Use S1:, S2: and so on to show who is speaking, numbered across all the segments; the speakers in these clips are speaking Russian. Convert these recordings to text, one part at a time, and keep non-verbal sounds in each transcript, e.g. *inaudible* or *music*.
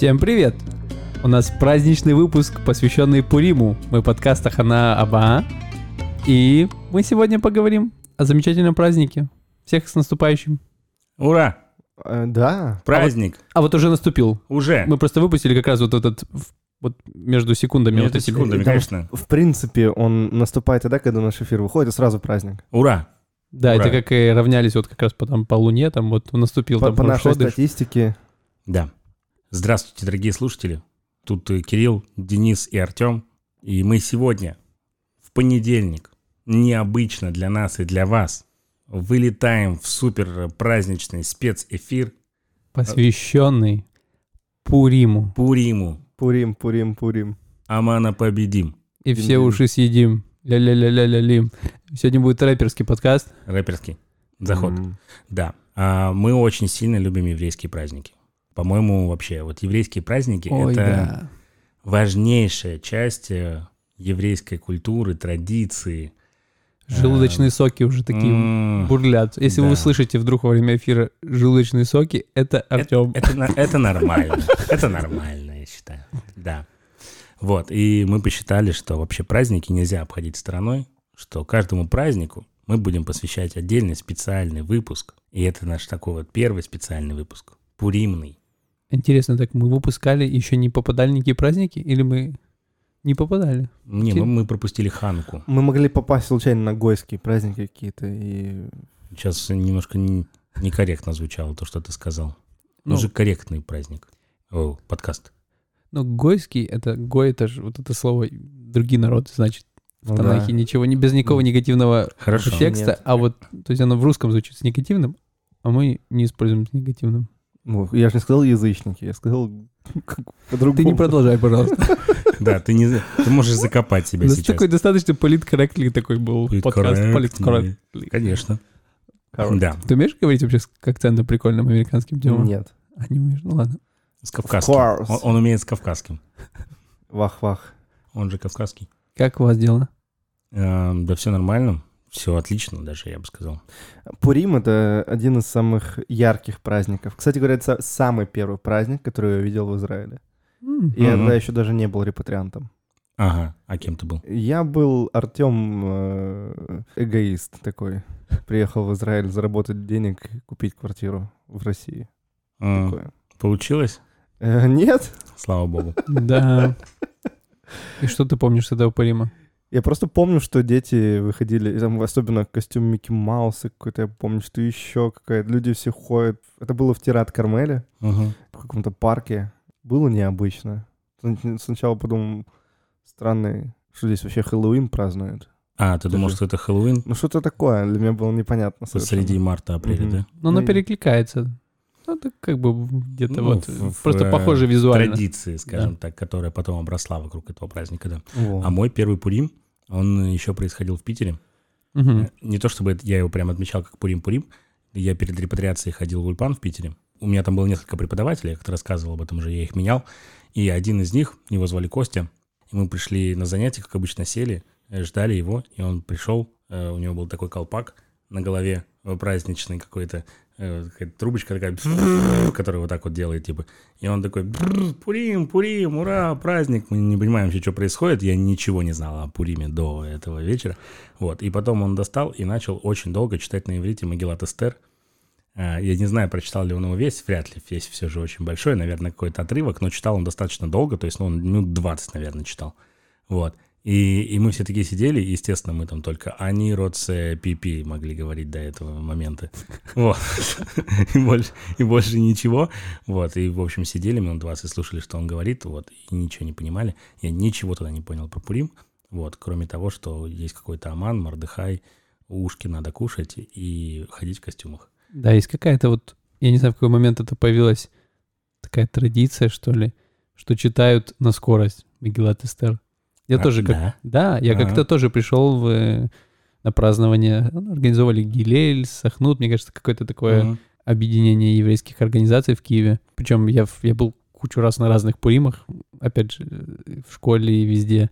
S1: Всем привет! У нас праздничный выпуск, посвященный Пуриму. Мы подкаст Ахана Аба. И мы сегодня поговорим о замечательном празднике. Всех с наступающим.
S2: Ура!
S3: Э, Да.
S2: Праздник!
S1: А вот уже наступил.
S2: Уже!
S1: Мы просто выпустили как раз вот этот в- вот между секундами.
S2: Между
S1: вот
S2: секундами, конечно.
S3: В принципе, он наступает тогда, когда наш эфир выходит, и сразу праздник.
S2: Ура!
S1: Да,
S2: Ура.
S1: это как и равнялись вот как раз по, там, по Луне, там вот наступил
S3: По,
S1: там
S3: по нашей
S1: дождь.
S3: статистике.
S2: Да. Здравствуйте, дорогие слушатели. Тут Кирилл, Денис и Артем. И мы сегодня, в понедельник, необычно для нас и для вас, вылетаем в супер праздничный спецэфир
S1: посвященный Пуриму.
S2: Пуриму.
S3: Пурим, пурим, пурим.
S2: Амана победим.
S1: И все уши съедим. Ля-ля-ля-ля-ля-лим. Сегодня будет рэперский подкаст.
S2: Рэперский заход.
S3: М.
S2: Да. А мы очень сильно любим еврейские праздники. По-моему, вообще, вот еврейские праздники
S1: Ой,
S2: это
S1: да.
S2: важнейшая часть э, еврейской культуры, традиции.
S1: Желудочные соки уже такие
S2: М,
S1: бурлят. Если
S2: да.
S1: вы услышите вдруг во время эфира желудочные соки, это Артем.
S2: Это, на- это нормально. Это нормально, я считаю. Да. Вот. И мы посчитали, что вообще праздники нельзя обходить стороной, что каждому празднику мы будем посвящать отдельный специальный выпуск. И это наш такой вот первый специальный выпуск. Пуримный.
S1: Интересно, так мы выпускали еще не попадали никакие праздники, или мы не попадали?
S2: Не, мы, мы пропустили Хануку.
S3: Мы могли попасть случайно на гойские праздники какие-то. И...
S2: Сейчас немножко не- некорректно звучало то, что ты сказал.
S1: Ну,
S2: Уже корректный праздник. О, подкаст.
S1: ну, гойский, это гой, это же вот это слово другие народы, значит, в
S3: Ну
S1: Танахе
S3: да.
S1: ничего, не без никакого негативного
S2: Хорошо.
S1: текста,
S3: Нет.
S1: а вот, то есть оно в русском звучит с негативным, а мы не используем с негативным.
S3: Ну, я же не сказал язычники, я сказал *laughs* по-другому.
S1: Ты не продолжай, пожалуйста. *laughs*
S2: Да, ты, не, ты можешь закопать себя
S1: У нас
S2: сейчас.
S1: такой достаточно политкорректный такой был подкаст.
S2: Политкорректный. Конечно. Да,
S1: Ты умеешь говорить вообще с акцентом прикольным американским темам?
S3: Нет.
S1: А, не умеешь? Ну ладно.
S2: с кавказским. он умеет с кавказским.
S3: Вах-вах.
S2: Он же кавказский.
S1: Как у вас дела?
S2: Эм, да все нормально. Все отлично даже, я бы сказал.
S3: Пурим — это один из самых ярких праздников. Кстати говоря, это са- самый первый праздник, который я видел в Израиле. И я тогда еще даже не был репатриантом.
S2: Ага, а кем ты был?
S3: Я был Артем э, эгоист такой. Приехал в Израиль заработать денег и купить квартиру в России. Такое.
S2: Получилось?
S3: Э, нет,
S2: Слава богу.
S1: Да. И что ты помнишь с этого Пурима?
S3: Я просто помню, что дети выходили, и там особенно костюм Микки Мауса какой-то, я помню, что еще какая-то. Люди все ходят. Это было в Тират Кармеле,
S2: Мгм.
S3: в каком-то парке. Было необычно. Сн- Сначала подумал, странный, что здесь вообще Хэллоуин празднуют.
S2: А, ты думал, что это Хэллоуин?
S3: Ну что-то такое, для меня было непонятно совершенно.
S2: Посреди марта-апреля,
S3: Мгм.
S2: да?
S1: Ну, оно
S3: Ну, и-
S1: перекликается. Ну, это как бы где-то
S2: Ну,
S1: вот.
S2: в- в,
S1: просто
S2: э,
S1: похоже визуально.
S2: Традиции, скажем так, которая потом обросла вокруг этого праздника, да.
S3: Во.
S2: А мой первый Пурим, он еще происходил в Питере. Э, Не то чтобы я его прям отмечал как Пурим-Пурим, я перед репатриацией ходил в Ульпан в Питере. У меня там было несколько преподавателей, я как-то рассказывал об этом уже, я их менял. И один из них, его звали Костя, и мы пришли на занятия, как обычно сели, э, ждали его, и он пришел, э, у него был такой колпак на голове, праздничный какой-то, какая-то трубочка такая, *laughs* которая вот так вот делает, типа. И он такой, «Бррр, *laughs* Пурим, Пурим, ура, праздник. Мы не понимаем вообще, что происходит. Я ничего не знал о Пуриме до этого вечера. Вот. И потом он достал и начал очень долго читать на иврите Магеллат Эстер. А, Я не знаю, прочитал ли он его весь, вряд ли, весь все же очень большой, наверное, какой-то отрывок, но читал он достаточно долго, то есть, ну, он минут 20, наверное, читал. Вот. И, и мы все такие сидели, и, естественно, мы там только они, родце, пипи могли говорить до этого момента. *laughs* Вот. И больше, и больше ничего. Вот. И, в общем, сидели минут 20 слушали, что он говорит, вот, и ничего не понимали. Я ничего тогда не понял про Пурим, вот, кроме того, что есть какой-то Аман, Мардыхай, ушки надо кушать и ходить в костюмах.
S1: Да, есть какая-то вот, я не знаю, в какой момент это появилась такая традиция, что ли, что читают на скорость Мегилат Эстер. Я
S2: А,
S1: тоже как...
S2: да?
S1: Да, я
S2: Ага.
S1: как-то тоже пришел в, э, на празднование, ну, организовали Гилель, Сахнут, мне кажется, какое-то такое
S2: Мгм.
S1: объединение еврейских организаций в Киеве. Причем я, я был кучу раз на разных пуримах, опять же, э, в школе и везде.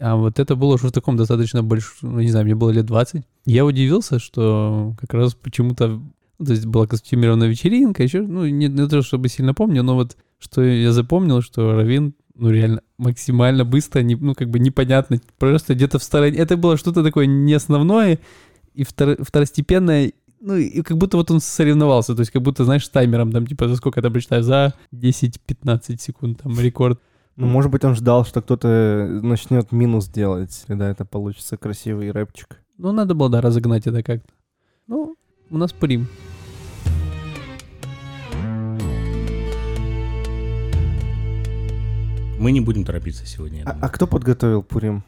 S1: А вот это было уже в таком достаточно большом, ну, не знаю, мне было лет 20. Я удивился, что как раз почему-то, ну, то есть была костюмированная вечеринка, еще, ну, не, не то, чтобы сильно помню, но вот что я запомнил, что Равин, ну, реально максимально быстро, не, ну, как бы непонятно, просто где-то в стороне. Это было что-то такое не основное и втор- второстепенное, ну, и как будто вот он соревновался, то есть как будто, знаешь, с таймером, там, типа, за сколько я прочитаю, за 10-15 секунд, там, рекорд.
S3: Ну, может быть, он ждал, что кто-то начнет минус делать, и да, это получится красивый рэпчик.
S1: Ну, надо было, да, разогнать это как-то. Ну, у нас Пурим.
S2: Мы не будем торопиться сегодня. я
S3: А,
S2: думаю.
S3: а кто подготовил Пурим?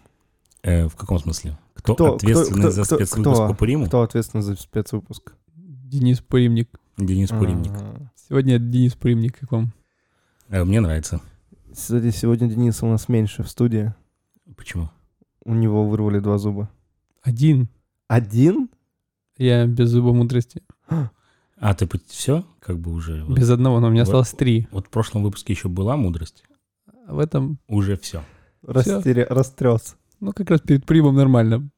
S2: Э, в каком смысле? Кто,
S3: Кто-
S2: ответственный
S3: кто-
S2: за
S3: кто-
S2: спецвыпуск
S3: кто?
S2: по Пуриму?
S3: Кто ответственный за спецвыпуск?
S1: Денис Пуримник.
S2: Денис Пуримник.
S3: А,
S1: Сегодня Денис Пуримник, как вам?
S2: Э, мне нравится.
S3: Кстати, сегодня Дениса у нас меньше в студии.
S2: Почему?
S3: У него вырвали два зуба.
S1: Один.
S3: Один?
S1: Я без зуба мудрости.
S2: А, ты все? Как бы уже... вот-
S1: Без одного, но у меня
S2: Вот.
S1: осталось три.
S2: Вот в прошлом выпуске еще была мудрость.
S1: В этом,
S2: Уже все.
S3: Растеря... Растрес.
S1: ну, как раз перед Пуримом нормально.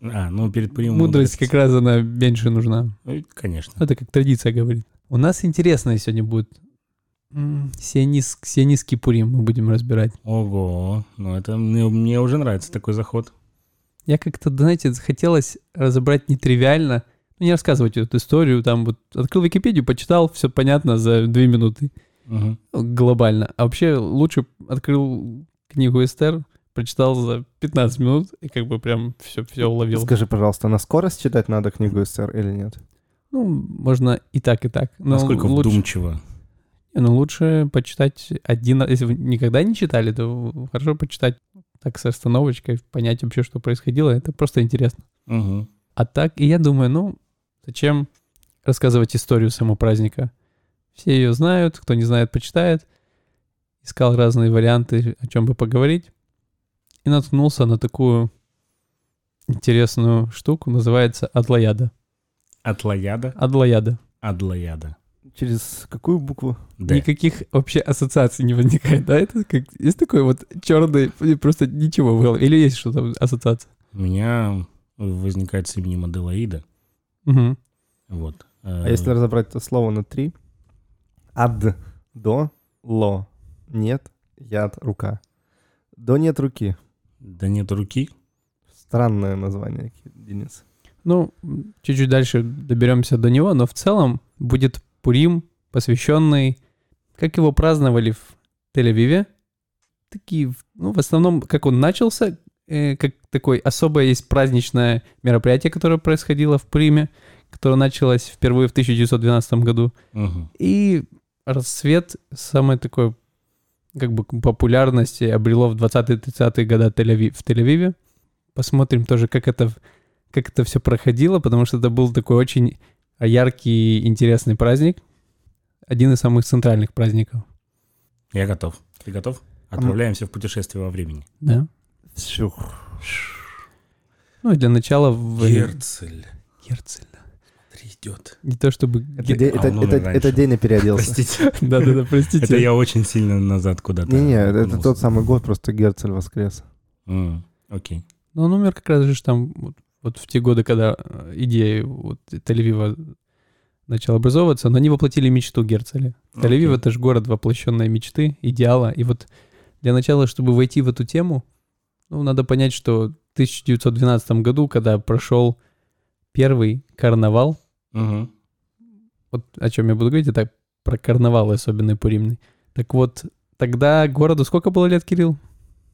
S2: А, ну перед Пуримом
S1: Мудрость как раз она меньше нужна.
S2: Ну, конечно.
S1: Это как традиция говорит. У нас интересное сегодня будет. М, Сионис, сионистский Пурим мы будем разбирать.
S2: Ого, ну это мне, мне уже нравится такой заход.
S1: Я как-то, знаете, захотелось разобрать нетривиально, ну, не рассказывать эту историю, там вот открыл Википедию, почитал, все понятно за две минуты, Ну, глобально. А вообще лучше открыл книгу Эстер, прочитал за 15 минут и как бы прям все, все уловил.
S3: Скажи, пожалуйста, на скорость читать надо книгу СССР или нет?
S1: Ну, можно и так, и так. Но
S2: Насколько
S1: лучше,
S2: вдумчиво.
S1: Не, Ну, лучше почитать один раз. Если вы никогда не читали, то хорошо почитать так с остановочкой, понять вообще, что происходило. Это просто интересно.
S2: Мгм.
S1: А так, и я думаю, ну, зачем рассказывать историю самого праздника? Все ее знают, кто не знает, почитает. Искал разные варианты, о чем бы поговорить. И наткнулся на такую интересную штуку, называется Адлояда.
S2: Атлаяда,
S1: Адлояда.
S2: Адлаяда.
S3: Через какую букву?
S2: Да.
S1: Никаких вообще ассоциаций не возникает, да? Это как есть такой вот черный, просто ничего голове. Или есть что-то ассоциация?
S2: У меня возникает с именем Аделаида.
S1: Угу.
S2: Вот.
S3: А если разобрать это слово на три? Ад, до, ло. Нет, яд, рука. До нет руки.
S2: Да нет руки.
S3: Странное название, Денис.
S1: Ну, чуть-чуть дальше доберемся до него, но в целом будет Пурим, посвященный, как его праздновали в Тель-Авиве. Такие, в- ну, в основном, как он начался, э, как такое особое есть праздничное мероприятие, которое происходило в Пуриме, которое началось впервые в 1912 году.
S2: Мгм.
S1: И расцвет самой такой как бы популярности обрело в 20-30-е годы в Тель-Авиве. Посмотрим тоже, как это, как это все проходило, потому что это был такой очень яркий и интересный праздник. Один из самых центральных праздников.
S2: Я готов. Ты готов? Отправляемся в путешествие во времени.
S1: Да.
S3: Шух.
S1: Ну и для начала в...
S2: Герцель.
S1: Герцель.
S2: Идет.
S1: Не то чтобы...
S3: Это,
S1: Ге-
S3: де-
S2: А
S3: это, это, это Деня переоделся.
S2: Простите. *laughs*
S1: Да-да-да, простите.
S2: Это я очень сильно назад куда-то.
S3: Не-не, это тот самый год, просто Герцель воскрес.
S2: М, Окей.
S1: Но он умер как раз же там вот, вот в те годы, когда э, идея вот Тель-Авива начала образовываться, но они воплотили мечту Герцеля. Тель-Авив это же город воплощенной мечты, идеала. И вот для начала, чтобы войти в эту тему, ну, надо понять, что в 1912 году, когда прошел первый карнавал,
S2: Мгм.
S1: вот о чем я буду говорить, это про карнавал особенный пуримный. Так вот, тогда городу сколько было лет, Кирилл?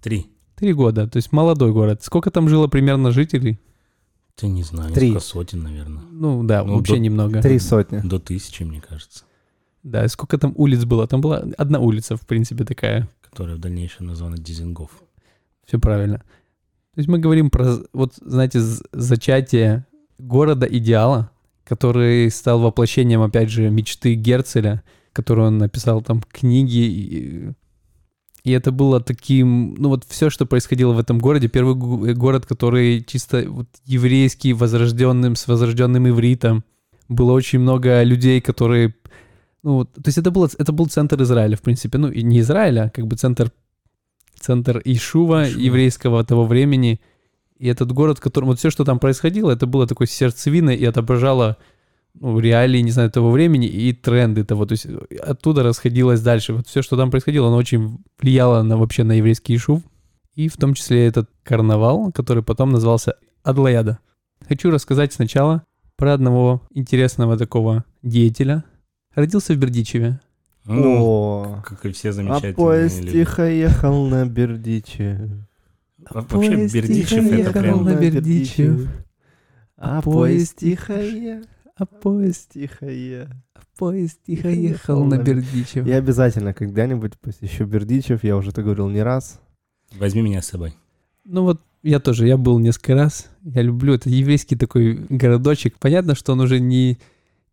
S2: Три.
S1: Три года, то есть молодой город. Сколько там жило примерно жителей?
S2: Ты не знаю,
S3: Три.
S2: несколько сотен, наверное.
S1: Ну да,
S2: Ну,
S1: вообще
S2: до-
S1: немного.
S3: Три сотни.
S2: До тысячи, мне кажется.
S1: Да, и сколько там улиц было? Там была одна улица, в принципе, такая.
S2: Которая в дальнейшем названа Дизингов.
S1: Все правильно. То есть мы говорим про, вот, знаете, зачатие города идеала, который стал воплощением, опять же, мечты Герцеля, которую он написал там книги. И, и это было таким, ну вот все, что происходило в этом городе, первый гу- город, который чисто вот еврейский, возрожденным, с возрожденным ивритом. Было очень много людей, которые ну, вот, то есть это, было, это был центр Израиля, в принципе. Ну, и не Израиля, а как бы центр, центр Ишува,
S2: Ишува.
S1: еврейского того времени. И этот город, в котором вот все, что там происходило, это было такой сердцевиной и отображало ну, реалии, не знаю, того времени и тренды того. То есть оттуда расходилось дальше. Вот все, что там происходило, оно очень влияло на вообще на еврейский шув. И в том числе этот карнавал, который потом назывался Адлаяда. Хочу рассказать сначала про одного интересного такого деятеля. Родился в Бердичеве.
S2: Ну,
S3: О,
S2: как и все
S3: а
S2: замечательные
S3: поезд
S2: люди.
S3: тихо ехал на Бердичев.
S2: Во- Вообще,
S1: Поезд
S2: Бердичев
S1: тихо
S2: это
S1: ехал
S2: прям...
S1: на Бердичев.
S3: А
S1: поезд
S3: поезд тихо ехал.
S1: А поезд,
S3: Тихо ехал.
S1: поезд *laughs* тихо
S3: Ехал
S1: на Бердичев.
S3: Я обязательно когда-нибудь посещу Бердичев, я уже это говорил не раз.
S2: Возьми меня с собой.
S1: Ну вот я тоже, я был несколько раз. Я люблю это еврейский такой городочек. Понятно, что он уже не,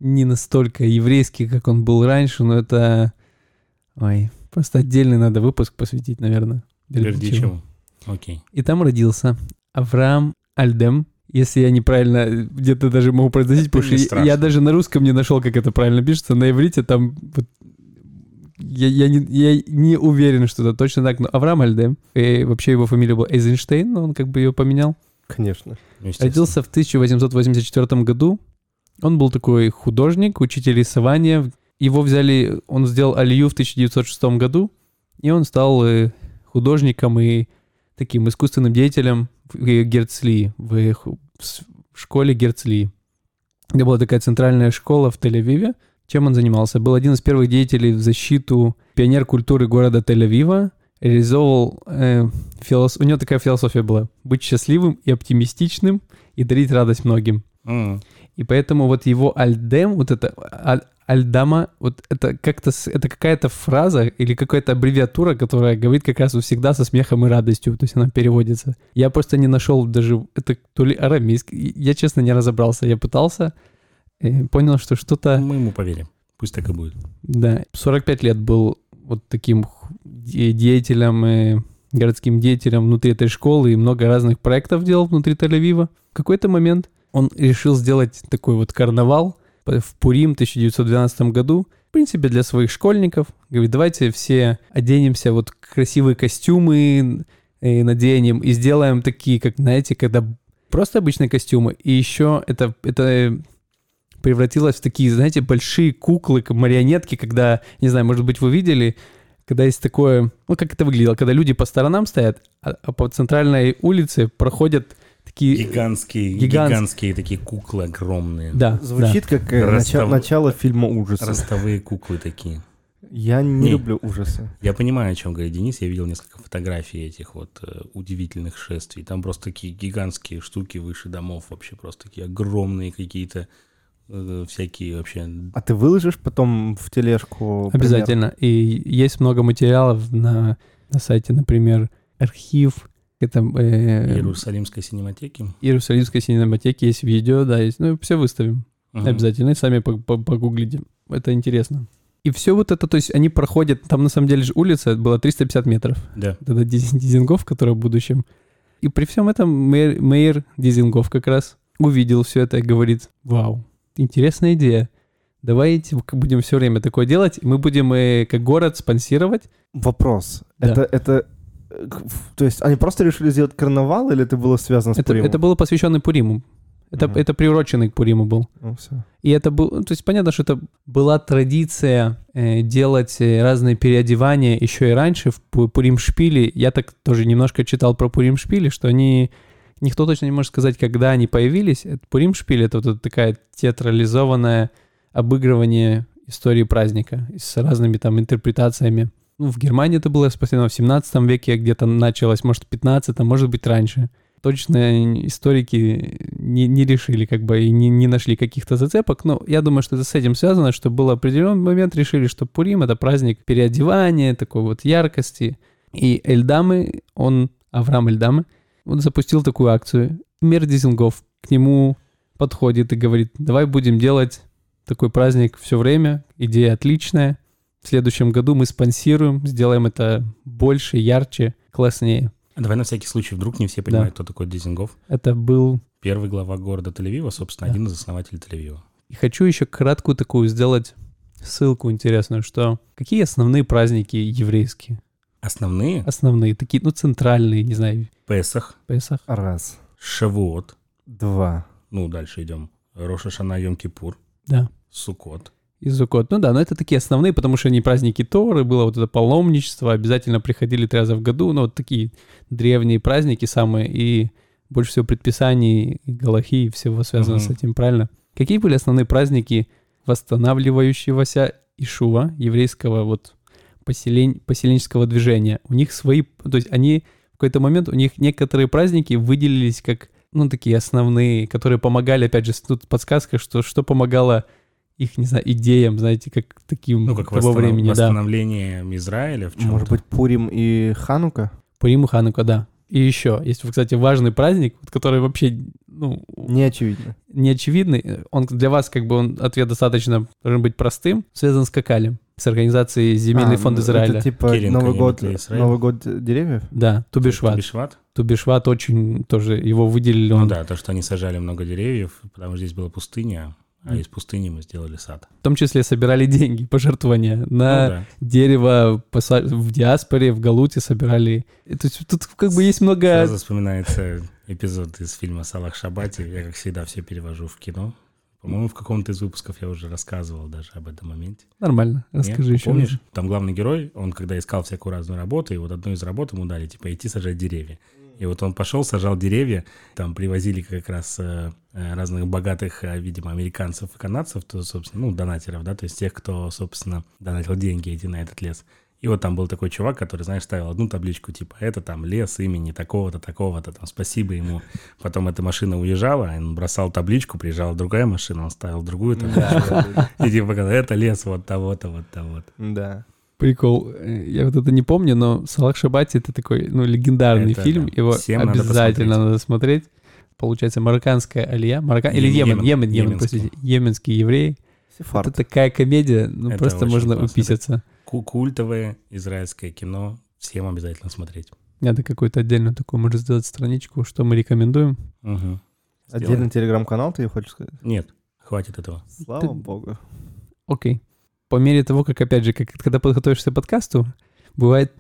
S1: не настолько еврейский, как он был раньше, но это... Ой, просто отдельный надо выпуск посвятить, наверное.
S2: Бердичеву. Окей.
S1: И там родился Авраам Альдем. Если я неправильно где-то даже могу произносить, потому что я- я даже на русском не нашел, как это правильно пишется. На иврите там вот я, я, не, я не уверен, что это точно так, но Авраам Альдем, и вообще его фамилия была Эйзенштейн, но он как бы ее поменял.
S3: Конечно.
S2: Ну.
S1: Родился в 1884 году. Он был такой художник, учитель рисования. Его взяли, он сделал алию в 1906 году, и он стал э, художником и таким искусственным деятелем в Герцлии, в, ху- в школе Герцлии. где была такая центральная школа в Тель-Авиве. Чем он занимался? Был один из первых деятелей в защиту пионер культуры города Тель-Авива. Реализовывал... э, филос- У него такая философия была. Быть счастливым и оптимистичным и дарить радость многим.
S2: М.
S1: И поэтому вот его альдем, вот это аль- альдама, вот это как-то, это какая-то фраза или какая-то аббревиатура, которая говорит как раз всегда со смехом и радостью, то есть она переводится. Я просто не нашел даже, это то ли арамейский, я честно не разобрался, я пытался, и понял, что что-то,
S2: Мы ему поверим. Пусть так и будет.
S1: да, 45 лет был вот таким деятелем, э, городским деятелем внутри этой школы и много разных проектов делал внутри Тель-Авива. В какой-то момент он решил сделать такой вот карнавал в Пурим 1912 году, в принципе, для своих школьников. Говорит, давайте все оденемся вот в красивые костюмы, э, наденем и сделаем такие, как, знаете, когда просто обычные костюмы. И еще это, это превратилось в такие, знаете, большие куклы, марионетки, когда, не знаю, может быть, вы видели, когда есть такое, ну, как это выглядело, когда люди по сторонам стоят, а, а по центральной улице проходят такие...
S2: Гигантские,
S1: Гигант-
S2: гигантские такие куклы огромные.
S1: Да,
S3: Звучит как э,
S2: Ростов-
S3: нача- начало фильма ужасов.
S2: Ростовые куклы такие.
S3: Я не
S2: Не.
S3: люблю ужасы.
S2: Я понимаю, о чем говорит Денис. Я видел несколько фотографий этих вот э, удивительных шествий. Там просто такие гигантские штуки выше домов. Вообще просто такие огромные какие-то э, всякие вообще...
S3: А ты выложишь потом в тележку? пример?
S1: Обязательно. И есть много материалов на, на сайте, например, архив, это э,
S2: Иерусалимской синематеки.
S1: Иерусалимской синематеки, есть видео, да, есть. Ну, все выставим.
S2: Мгм.
S1: Обязательно. И сами по- по- погуглите. Это интересно. И все вот это, то есть они проходят, там на самом деле же улица была 350 метров.
S2: Да.
S1: Это Диз- Дизингов, который в будущем. И при всем этом мэр, мэр Дизингов как раз увидел все это и говорит, вау, интересная идея. Давайте будем все время такое делать, и мы будем э, как город спонсировать.
S3: Вопрос.
S1: Да.
S3: Это, это, то есть они просто решили сделать карнавал или это было связано с
S1: Это,
S3: Пуримом?
S1: это было посвящено Пуриму. Это,
S3: Мгм.
S1: это приуроченный к Пуриму был.
S3: Ну, всё.
S1: И это был, ну, то есть понятно, что это была традиция э, делать э, разные переодевания еще и раньше в Пу- Пурим-шпиле. Я так тоже немножко читал про Пурим-шпили, что они... Никто точно не может сказать, когда они появились. Это Пурим-шпиль — это вот такая театрализованное обыгрывание истории праздника с разными там интерпретациями. Ну, в Германии это было распространено в 17 веке, где-то началось, может, в 15 может быть, раньше точно историки не, не решили, как бы, и не, не нашли каких-то зацепок, но я думаю, что это с этим связано, что был определенный момент, решили, что Пурим — это праздник переодевания, такой вот яркости. И Эльдамы, он, Авраам Эльдамы, он запустил такую акцию. Мир Дизингов к нему подходит и говорит, давай будем делать такой праздник все время, идея отличная. В следующем году мы спонсируем, сделаем это больше, ярче, класснее.
S2: А Давай на всякий случай, вдруг не все понимают, кто такой Дизингов.
S1: Это был
S2: Первый глава города Тель-Авива, собственно,
S1: Да.
S2: один из основателей Тель-Авива.
S1: И хочу еще краткую такую сделать ссылку интересную, что какие основные праздники еврейские?
S2: Основные
S1: Основные, такие, ну, центральные, не знаю,
S2: Песах,
S1: Песах.
S3: Раз,
S2: Шавуот,
S3: два,
S2: ну, дальше идем, Роша Шана, Йом Кипур,
S1: Да.
S2: Сукот.
S1: И Суккот. Ну да, но это такие основные, потому что они праздники Торы, было вот это паломничество, обязательно приходили три раза в году, ну вот такие древние праздники самые, и больше всего предписаний, и галахи, и всего связано
S2: Мгм.
S1: с этим, правильно? Какие были основные праздники восстанавливающегося Ишува, еврейского вот поселень, поселенческого движения? У них свои, то есть они в какой-то момент, у них некоторые праздники выделились как, ну, такие основные, которые помогали, опять же, тут подсказка, что что помогало их, не знаю, идеям, знаете, как таким
S2: Ну, как
S1: того
S2: восстанов-
S1: времени, да.
S2: восстановление Израиля в чем-то.
S3: Может быть, Пурим и Ханука?
S1: Пурим и Ханука, да. И еще, есть, кстати, важный праздник, который вообще, ну,
S3: Не очевидно.
S1: не очевидный. Он для вас, как бы, он ответ достаточно должен быть простым. Связан с Какалем, с организацией Земельный
S3: А,
S1: фонд
S3: ну,
S1: Израиля.
S3: Это типа
S2: Кирин
S3: Новый год. Новый год деревьев?
S1: Да, Тубишват.
S2: Бишват?
S1: Тубишват очень тоже, его выделили.
S2: Ну
S1: Он,
S2: да, то, что они сажали много деревьев, потому что здесь была пустыня, а из пустыни мы сделали сад.
S1: В том числе собирали деньги, *laughs* пожертвования
S2: Ну
S1: на
S2: да.
S1: дерево в диаспоре, в Галуте собирали. И Тут, тут как бы есть много...
S2: Сразу вспоминается эпизод из фильма «Салах Шабати». Я, как всегда, все перевожу в кино. По-моему, в каком-то из выпусков я уже рассказывал даже об этом моменте.
S1: Нормально,
S2: Нет?
S1: расскажи еще.
S2: Помнишь? Там главный герой, он когда искал всякую разную работу, и вот одну из работ ему дали, типа, идти сажать деревья. И вот он пошел, сажал деревья, там привозили как раз э, э, разных богатых, э, видимо, американцев и канадцев, то, собственно, ну, донатеров, да, то есть тех, кто, собственно, донатил деньги идти на этот лес. И вот там был такой чувак, который, знаешь, ставил одну табличку, типа, это там лес имени такого-то, такого-то, там, спасибо ему. Потом эта машина уезжала, он бросал табличку, приезжала другая машина, он ставил другую табличку. И типа, это лес вот того-то, вот того-то.
S3: Да.
S1: Прикол. Э, Я вот это не помню, но Салах Шабати это такой, ну, легендарный
S2: Это
S1: фильм.
S2: да.
S1: Его
S2: Всем надо
S1: обязательно
S2: посмотреть.
S1: надо смотреть. Получается, марокканская алия. Мароккан... Или
S2: Йемен,
S1: Йемен, Йемен, простите. Йеменские евреи.
S3: Сефард.
S1: Это такая комедия, ну,
S2: Это
S1: просто можно
S2: классно.
S1: уписаться.
S2: Ку- Культовое израильское кино. Всем обязательно смотреть.
S1: Надо какую-то отдельную такую, может, сделать страничку, что мы рекомендуем.
S2: Мгм.
S3: Отдельный телеграм-канал, ты хочешь сказать?
S2: Нет, хватит этого.
S3: Слава богу.
S1: Окей. По мере того, как, опять же, как, когда подготовишься к подкасту, бывает,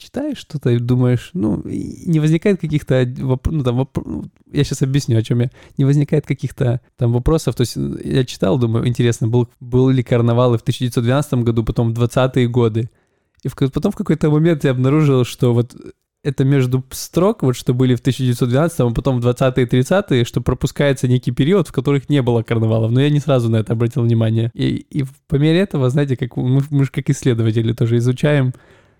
S1: читаешь что-то и думаешь, ну, и не возникает каких-то, воп- ну, там, воп- ну, я сейчас объясню, о чем я, не возникает каких-то там вопросов, то есть э, я читал, думаю, интересно, был, был ли карнавал и в 1912 году, потом в 20-е годы, и в, потом в какой-то момент я обнаружил, что вот это между строк, вот что были в 1912, а потом в 20-е и 30-е, что пропускается некий период, в которых не было карнавалов. Но я не сразу на это обратил внимание. И, и по мере этого, знаете, как мы, мы же как исследователи тоже изучаем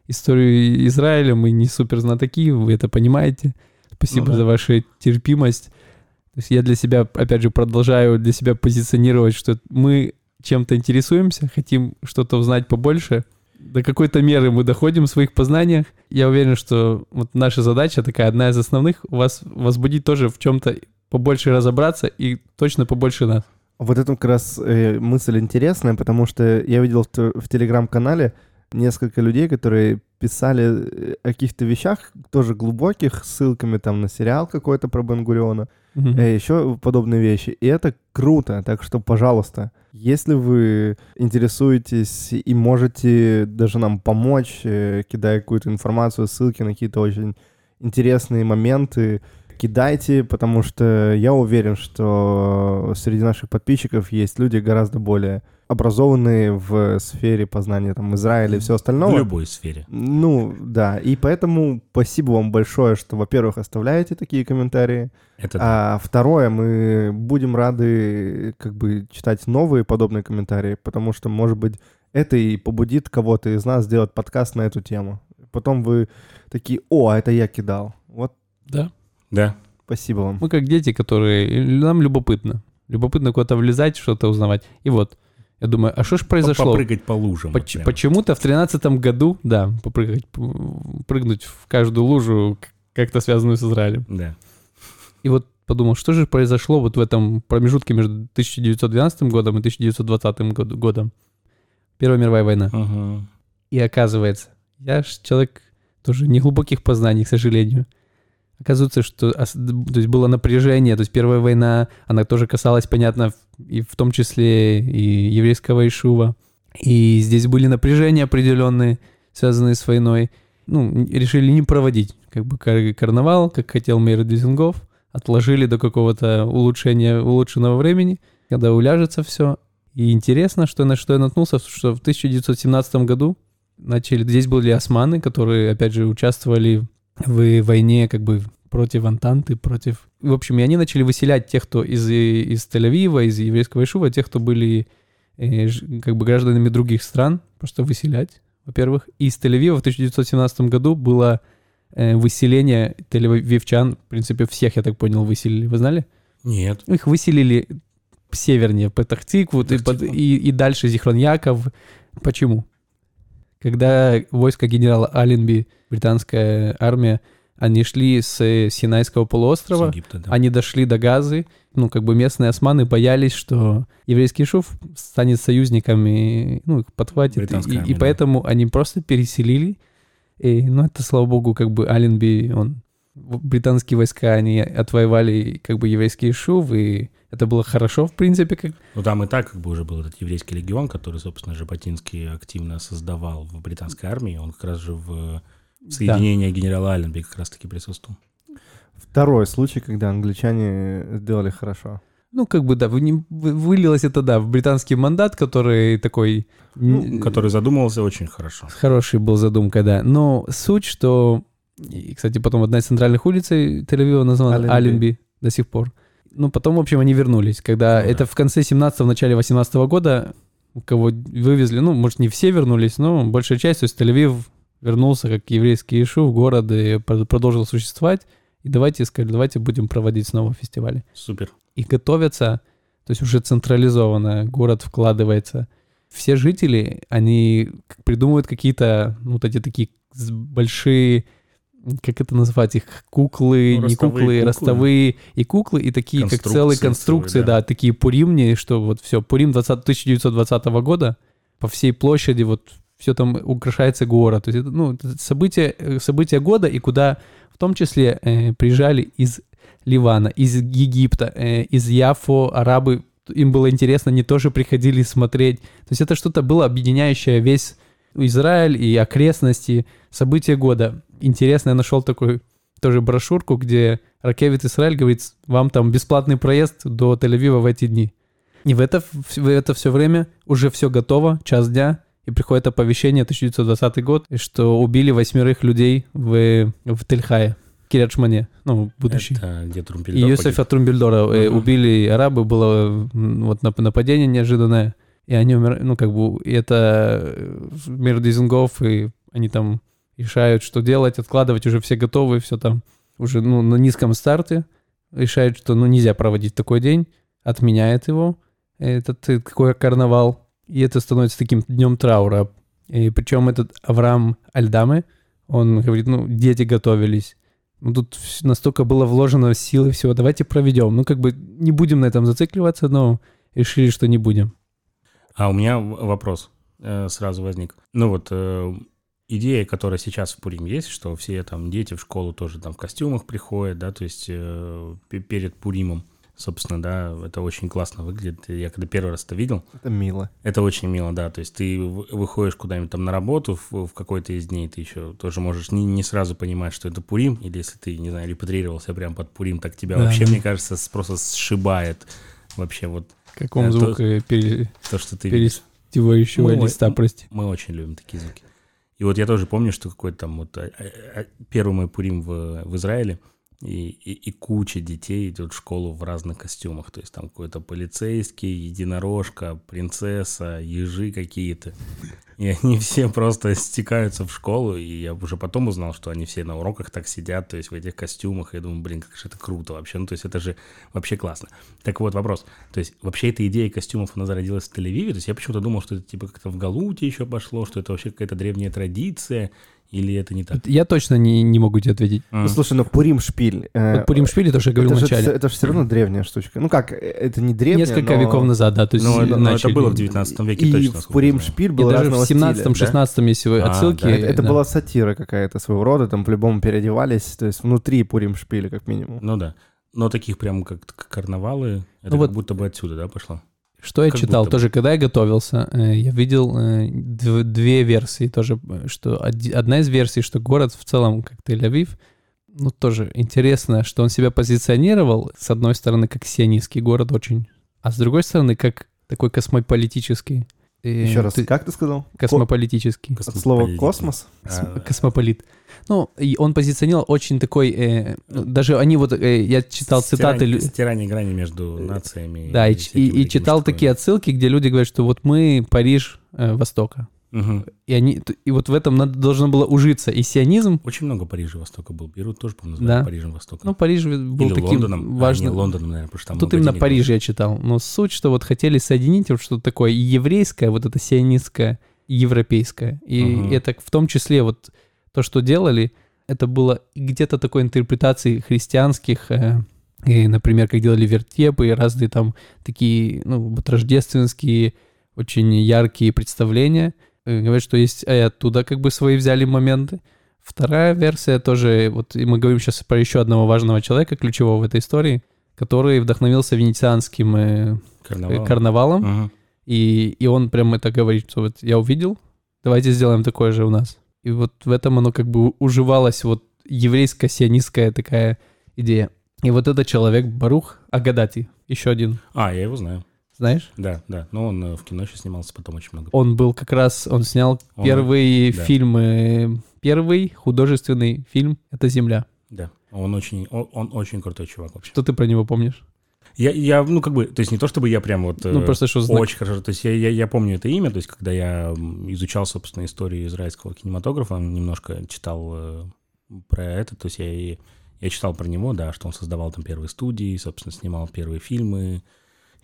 S1: историю Израиля, мы не супер знатоки, вы это понимаете. Спасибо
S2: Ну да.
S1: за вашу терпимость. То есть я для себя, опять же, продолжаю для себя позиционировать, что мы чем-то интересуемся, хотим что-то узнать побольше. До какой-то меры мы доходим в своих познаниях. Я уверен, что вот наша задача такая, одна из основных, вас возбудить тоже в чем-то побольше разобраться и точно побольше нас.
S3: Вот это как раз э, мысль интересная, потому что я видел в, в телеграм-канале несколько людей, которые писали э, о каких-то вещах, тоже глубоких, ссылками там на сериал какой-то про Бенгуриона,
S1: Мгм.
S3: э, еще подобные вещи. И это круто, так что, пожалуйста, если вы интересуетесь и можете даже нам помочь, э, кидая какую-то информацию, ссылки на какие-то очень интересные моменты, кидайте, потому что я уверен, что среди наших подписчиков есть люди гораздо более образованные в сфере познания там Израиля и все остальное.
S2: В любой сфере.
S3: Ну, да, и поэтому спасибо вам большое, что, во-первых, оставляете такие комментарии,
S2: Это да.
S3: а второе, мы будем рады как бы читать новые подобные комментарии, потому что, может быть, это и побудит кого-то из нас сделать подкаст на эту тему. Потом вы такие, о, а это я кидал. Вот,
S1: Да.
S2: Да.
S3: спасибо вам.
S1: Мы как дети, которые... Нам любопытно. Любопытно куда-то влезать, что-то узнавать. И вот, я думаю, а что ж произошло?
S2: Попрыгать по лужам.
S1: Поч- почему-то в тринадцатом году, да, попрыгать, прыгнуть в каждую лужу, как-то связанную с Израилем.
S2: Да.
S1: И вот подумал, что же произошло вот в этом промежутке между 1912 годом и 1920 год- годом. Первая мировая война.
S2: Мгм.
S1: И оказывается, я ж человек тоже неглубоких познаний, к сожалению. Оказывается, что то есть было напряжение, то есть Первая война, она тоже касалась, понятно, и в том числе и еврейского Ишува. И здесь были напряжения определенные, связанные с войной. Ну, решили не проводить как бы кар- карнавал, как хотел мэр Дизингов. Отложили до какого-то улучшения, улучшенного времени, когда уляжется все. И интересно, что на что я наткнулся, что в 1917 году начали, здесь были османы, которые, опять же, участвовали в войне как бы против Антанты, против... В общем, и они начали выселять тех, кто из, из Тель-Авива, из еврейского Ишува, тех, кто были э, как бы гражданами других стран, просто выселять, во-первых. И из Тель-Авива в 1917 году было э, выселение тель-авивчан, в принципе, всех, я так понял, выселили. Вы знали?
S2: Нет.
S1: Их выселили севернее, по Тахтикву и, под- и, и дальше Зихрон-Яков. Почему? Когда войско генерала Аленби, британская армия, они шли с Синайского полуострова,
S2: С Египта, да.
S1: они дошли до Газы, ну, как бы местные османы боялись, что еврейский шуф станет союзниками, ну, их подхватит, и, и
S2: да.
S1: поэтому они просто переселили, и, ну, это, слава богу, как бы Аленби, он, британские войска, они отвоевали, как бы, еврейский шув, и это было хорошо, в принципе, как...
S2: Ну, там и так как бы уже был этот еврейский легион, который, собственно, Жаботинский активно создавал в британской армии. Он как раз же в соединении генерала Алленби как раз-таки присутствовал.
S3: Второй случай, когда англичане сделали хорошо.
S1: Ну, как бы, да, вылилось это, да, в британский мандат, который такой...
S2: Ну, который задумывался очень хорошо.
S1: Хороший был задумка, да. Но суть, что... И, кстати, потом одна из центральных улиц Тель-Авива названа
S3: Аленби.
S1: Аленби до сих пор. Ну, потом, в общем, они вернулись. Когда
S2: Ну да.
S1: это в конце 17-го, начале 18 года, кого вывезли, ну, может, не все вернулись, но большая часть, то есть Тель-Авив вернулся как еврейский Ишу в город и про- продолжил существовать. И давайте, сказали, давайте будем проводить снова фестивали
S2: Супер.
S1: и готовятся, то есть уже централизованно, город вкладывается. Все жители, они придумывают какие-то, ну, вот эти такие большие, как это назвать их, куклы,
S2: Ну,
S1: не куклы,
S2: куклы.
S1: ростовые и куклы, и такие, как целые
S2: Конструкции да.
S1: да. такие пуримни, что вот все, Пурим 20, 1920 года, по всей площади вот все там украшается город. То есть это, ну, это событие, э, событие года, и куда в том числе э, приезжали из Ливана, из Египта, э, из Яфо, арабы. Им было интересно, они тоже приходили смотреть. То есть это что-то было объединяющее весь Израиль и окрестности, события года. Интересно, я нашел такой тоже брошюрку, где Ракевит Израиль говорит, вам там бесплатный проезд до Тель-Авива в эти дни. И в это, в это все время уже все готово, час дня, и приходит оповещение, 1920 год, что убили восьмерых людей в, в Тельхае, Кирячмане, ну, будущий.
S2: Это где
S1: И
S2: Трумпельдор
S1: Иосифа Трумбельдора э,
S2: Мгм.
S1: убили арабы, было вот нап- нападение неожиданное, и они умерли, ну, как бы, и это э, мир Дизингов, и они там решают, что делать, откладывать, уже все готовы, все там уже, ну, на низком старте, решают, что, ну, нельзя проводить такой день, отменяет его, этот э, какой карнавал, и это становится таким днем траура. И причем этот Авраам Альдаме, он говорит, ну, дети готовились, ну, тут настолько было вложено силы всего, давайте проведем. Ну, как бы не будем на этом зацикливаться, но решили, что не будем.
S2: А у меня вопрос э, сразу возник. Ну вот, э, идея, которая сейчас в Пурим есть, что все там дети в школу тоже там в костюмах приходят, да, то есть э, пе- перед Пуримом, собственно, да, это очень классно выглядит. Я когда первый раз это видел,
S3: Это мило.
S2: это очень мило, да, то есть ты выходишь куда-нибудь там на работу в, в какой-то из дней, ты еще тоже можешь не, не сразу понимать, что это Пурим, или если ты, не знаю, репатрировался прям под Пурим, так тебя
S1: Да,
S2: вообще,
S1: да.
S2: мне кажется, просто сшибает вообще вот
S1: Как вам
S2: Это-
S1: звук э, пере-
S2: то, что ты
S1: перестивающего
S2: Ну,
S1: листа, прости?
S2: Мы очень любим такие звуки. И вот я тоже помню, что какой-то там вот а, а, а, первый мой Пурим в, в Израиле, и, и, и куча детей идет в школу в разных костюмах. То есть там какой-то полицейский, единорожка, принцесса, ежи какие-то. И они все просто стекаются в школу, и я уже потом узнал, что они все на уроках так сидят, то есть в этих костюмах. Я думаю, блин, как же это круто вообще. Ну, то есть это же вообще классно. Так вот вопрос. То есть вообще эта идея костюмов, она зародилась в Тель-Авиве? То есть я почему-то думал, что это типа как-то в Галуте еще пошло, что это вообще какая-то древняя традиция, или это не так?
S1: Я точно не, не могу тебе ответить.
S2: М.
S3: Ну, слушай, ну Пурим шпиль. э,
S1: Вот Пурим Шпили, то, что я говорил
S3: это, же,
S1: вначале.
S3: это же все равно древняя штучка. Ну как, э, это не древняя,
S1: Несколько
S3: но-
S1: веков назад, да, то есть
S2: Ну, это- но это
S1: начали.
S2: было в 19 веке
S3: и
S2: точно,
S3: в
S2: насколько
S3: Пурим шпиль
S1: И
S3: был
S1: даже
S3: разного
S1: в 17-м,
S3: стиля, да.
S1: 16-м, если вы
S2: А,
S1: отсылки...
S2: да,
S3: Это, это
S1: да.
S3: была сатира какая-то своего рода, там по-любому переодевались, то есть внутри Пурим шпиля, как минимум.
S2: Ну да. Но таких прям как карнавалы, это
S1: Ну вот-
S2: как будто бы отсюда, да, пошло?
S1: Что я
S2: Как
S1: читал?
S2: будто
S1: тоже, когда я готовился, э, я видел э, дв- две версии. Тоже, э, что одна из версий, что город в целом, как Тель-Авив, ну тоже интересно, что он себя позиционировал, с одной стороны, как сионистский город очень, а с другой стороны, как такой космополитический.
S3: Еще раз,
S1: ты-
S3: как ты сказал?
S1: Космополитический.
S3: Ко- От слова космос?
S1: Космо-
S2: А,
S1: Космополит. Ну, и он позиционировал очень такой... э, даже они вот... э, я читал цитаты... лю-
S2: Стирание, стирание грани между нациями.
S1: Да, и, и- и читал
S2: штуками.
S1: такие отсылки, где люди говорят, что вот мы Париж э, Востока.
S2: Мгм.
S1: И, они, и вот в этом надо, должно было ужиться и сионизм,
S2: Очень много Парижа Востока был. Бейрут тоже, по-моему,
S1: Да.
S2: называют Парижем Востока.
S1: ну, Париж был
S2: Или
S1: таким
S2: Лондоном. А,
S1: важным.
S2: не, Лондоном, наверное, потому что там
S1: Тут именно Париж
S2: было.
S1: я читал. Но суть, что вот хотели соединить вот что-то такое и еврейское, вот это сионистское, и европейское. И
S2: Мгм.
S1: это в том числе вот то, что делали, это было где-то такой интерпретации христианских, э, и, например, как делали вертепы и разные там такие, ну, вот рождественские, очень яркие представления. Э, Говорят, что есть и оттуда как бы свои взяли моменты. Вторая версия тоже, вот и мы говорим сейчас про еще одного важного человека, ключевого в этой истории, который вдохновился венецианским э,
S2: Карнавал.
S1: карнавалом,
S2: Мгм.
S1: и, и он прям это говорит, что вот я увидел, давайте сделаем такое же у нас. И вот в этом оно как бы уживалось, вот еврейско-сионистская такая идея. И вот этот человек, Барух Агадати, еще один,
S2: А, я его знаю.
S1: Знаешь?
S2: Да, да. Но он э, в кино еще снимался потом очень много.
S1: Он был как раз, он снял
S2: Он-
S1: первый
S2: да.
S1: фильм, э, первый художественный фильм «Это земля».
S2: Да. Он очень, он, он очень крутой чувак вообще.
S1: Что ты про него помнишь?
S2: Я, я, ну, как бы, то есть не то, чтобы я прям вот...
S1: Ну,
S2: э,
S1: просто что знак.
S2: Очень хорошо. То есть я, я, я помню это имя, то есть когда я изучал, собственно, историю израильского кинематографа, немножко читал про это, то есть я, я читал про него, да, что он создавал там первые студии, собственно, снимал первые фильмы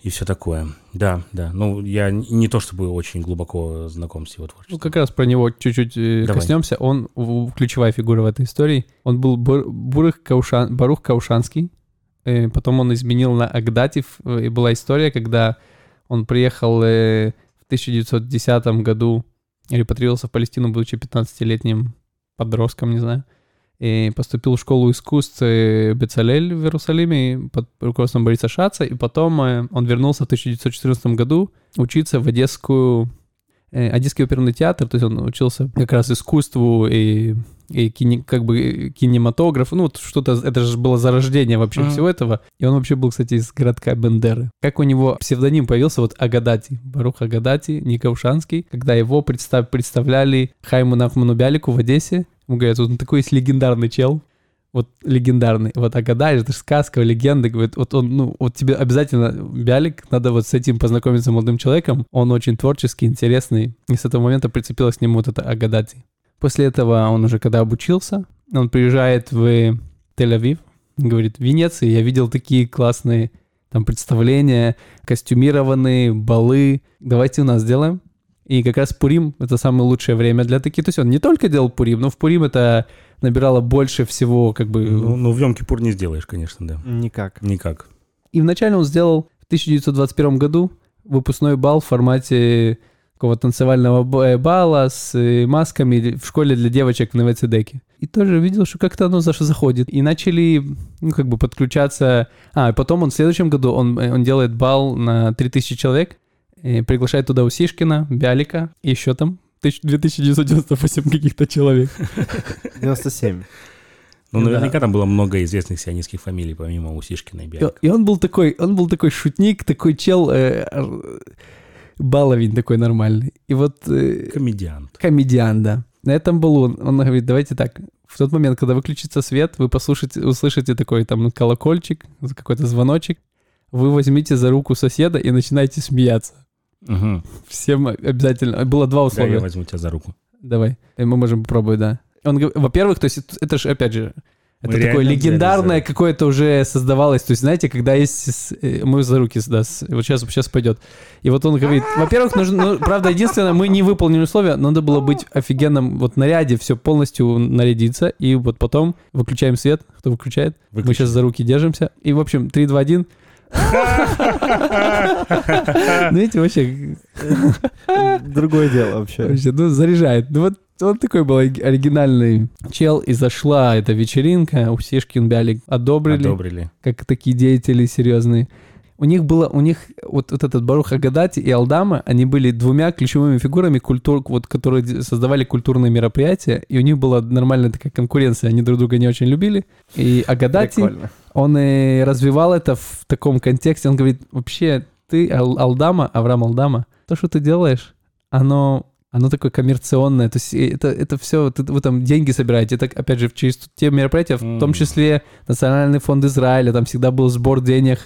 S2: и все такое. Да, да. Ну, я не то чтобы очень глубоко знаком с его
S1: Ну,
S2: творчеством.
S1: как раз про него чуть-чуть э,
S2: Давай.
S1: коснемся. Он ключевая фигура в этой истории. Он был Бур- Бурых Каушан, Барух Каушанский. Э, потом он изменил на Агдатив. Э, И была история, когда он приехал в 1910 году, репатрировался в Палестину, будучи 15-летним подростком, не знаю. И поступил в школу искусств э, Бецалель в Иерусалиме под руководством Бориса Шаца. И потом э, он вернулся в 1914 году учиться в Одесскую э, Одесский оперный театр, то есть он учился как раз искусству и, и кине- как бы кинематографу, ну вот что-то, это же было зарождение вообще
S2: Мгм.
S1: всего этого. И он вообще был, кстати, из городка Бендеры. Как у него псевдоним появился, вот Агадати, Барух Агадати, Никаушанский, когда его представ- представляли Хайму Нахману Бялику в Одессе. Ему говорят, вот он такой есть легендарный чел, вот легендарный. Вот Агадай, это же сказка, легенда. Говорит, вот он, ну, вот тебе обязательно, Бялик, надо вот с этим познакомиться молодым человеком. Он очень творческий, интересный. И с этого момента прицепилась к нему вот эта Агадати. После этого он уже когда обучился, он приезжает в Тель-Авив, говорит, в Венеции я видел такие классные там представления, костюмированные, балы. Давайте у нас сделаем. И как раз Пурим — это самое лучшее время для таких. То есть он не только делал Пурим, но в Пурим это набирало больше всего как бы...
S2: Ну, ну, в Йом-Кипур не сделаешь, конечно, да.
S3: Никак.
S2: Никак.
S1: И вначале он сделал в 1921 году выпускной бал в формате такого танцевального э, бала с э, масками в школе для девочек в Новоцедеке. И тоже видел, что как-то оно заш- заходит. И начали, ну, как бы подключаться... А, и потом он в следующем году, он, э, он делает бал на 3000 человек, э, приглашает туда Усишкина, Бялика, и еще там тысяч- 2998 каких-то человек. *laughs*
S3: 97.
S2: Ну,
S1: Да.
S2: наверняка там было много известных сионистских фамилий, помимо Усишкина и
S1: И,
S2: Бялика.
S1: и он был такой, он был такой шутник, такой чел, э, баловень такой нормальный. И вот э,
S2: Комедиант.
S1: комедиан, да. На этом был он. Он говорит, давайте так, в тот момент, когда выключится свет, вы послушаете, услышите такой там колокольчик, какой-то звоночек, вы возьмите за руку соседа и начинаете смеяться.
S2: Мгм.
S1: Всем обязательно. Было два
S2: Да,
S1: условия.
S2: я возьму тебя за руку.
S1: Давай. Мы можем попробовать, да. Он, во-первых, то есть это- же, опять же,
S2: Мы
S1: это такое
S2: реально
S1: легендарное какое-то уже создавалось. То есть, знаете, когда есть... э, Мы за руки, да, вот сейчас, сейчас пойдет. И вот он говорит, во-первых, нужно, ну, правда, единственное, мы не выполнили условия, надо было быть офигенным вот наряде, все полностью нарядиться, и вот потом выключаем свет. Кто выключает? Мы
S2: Выключи.
S1: сейчас за руки держимся. И, в общем, 3, 2, 1. *laughs* Знаете, вообще,
S3: Другое дело вообще.
S1: Вообще, ну, заряжает. Ну, вот он такой был ори- оригинальный чел, и зашла эта вечеринка, у Сишкин Бялик одобрили,
S2: Одобрили.
S1: как такие деятели серьезные. У них было, у них вот, вот этот Барух Агадати и Алдама, они были двумя ключевыми фигурами, культур, вот, которые создавали культурные мероприятия, и у них была нормальная такая конкуренция, они друг друга не очень любили. И Агадати,
S3: Прикольно.
S1: он и развивал это в таком контексте. Он говорит, вообще, ты, Ал- Алдама, Авраам Алдама, то, что ты делаешь, оно, оно такое коммерционное. То есть это, это все, вы там деньги собираете. Это, опять же, через те мероприятия, в том числе Национальный фонд Израиля, там всегда был сбор денег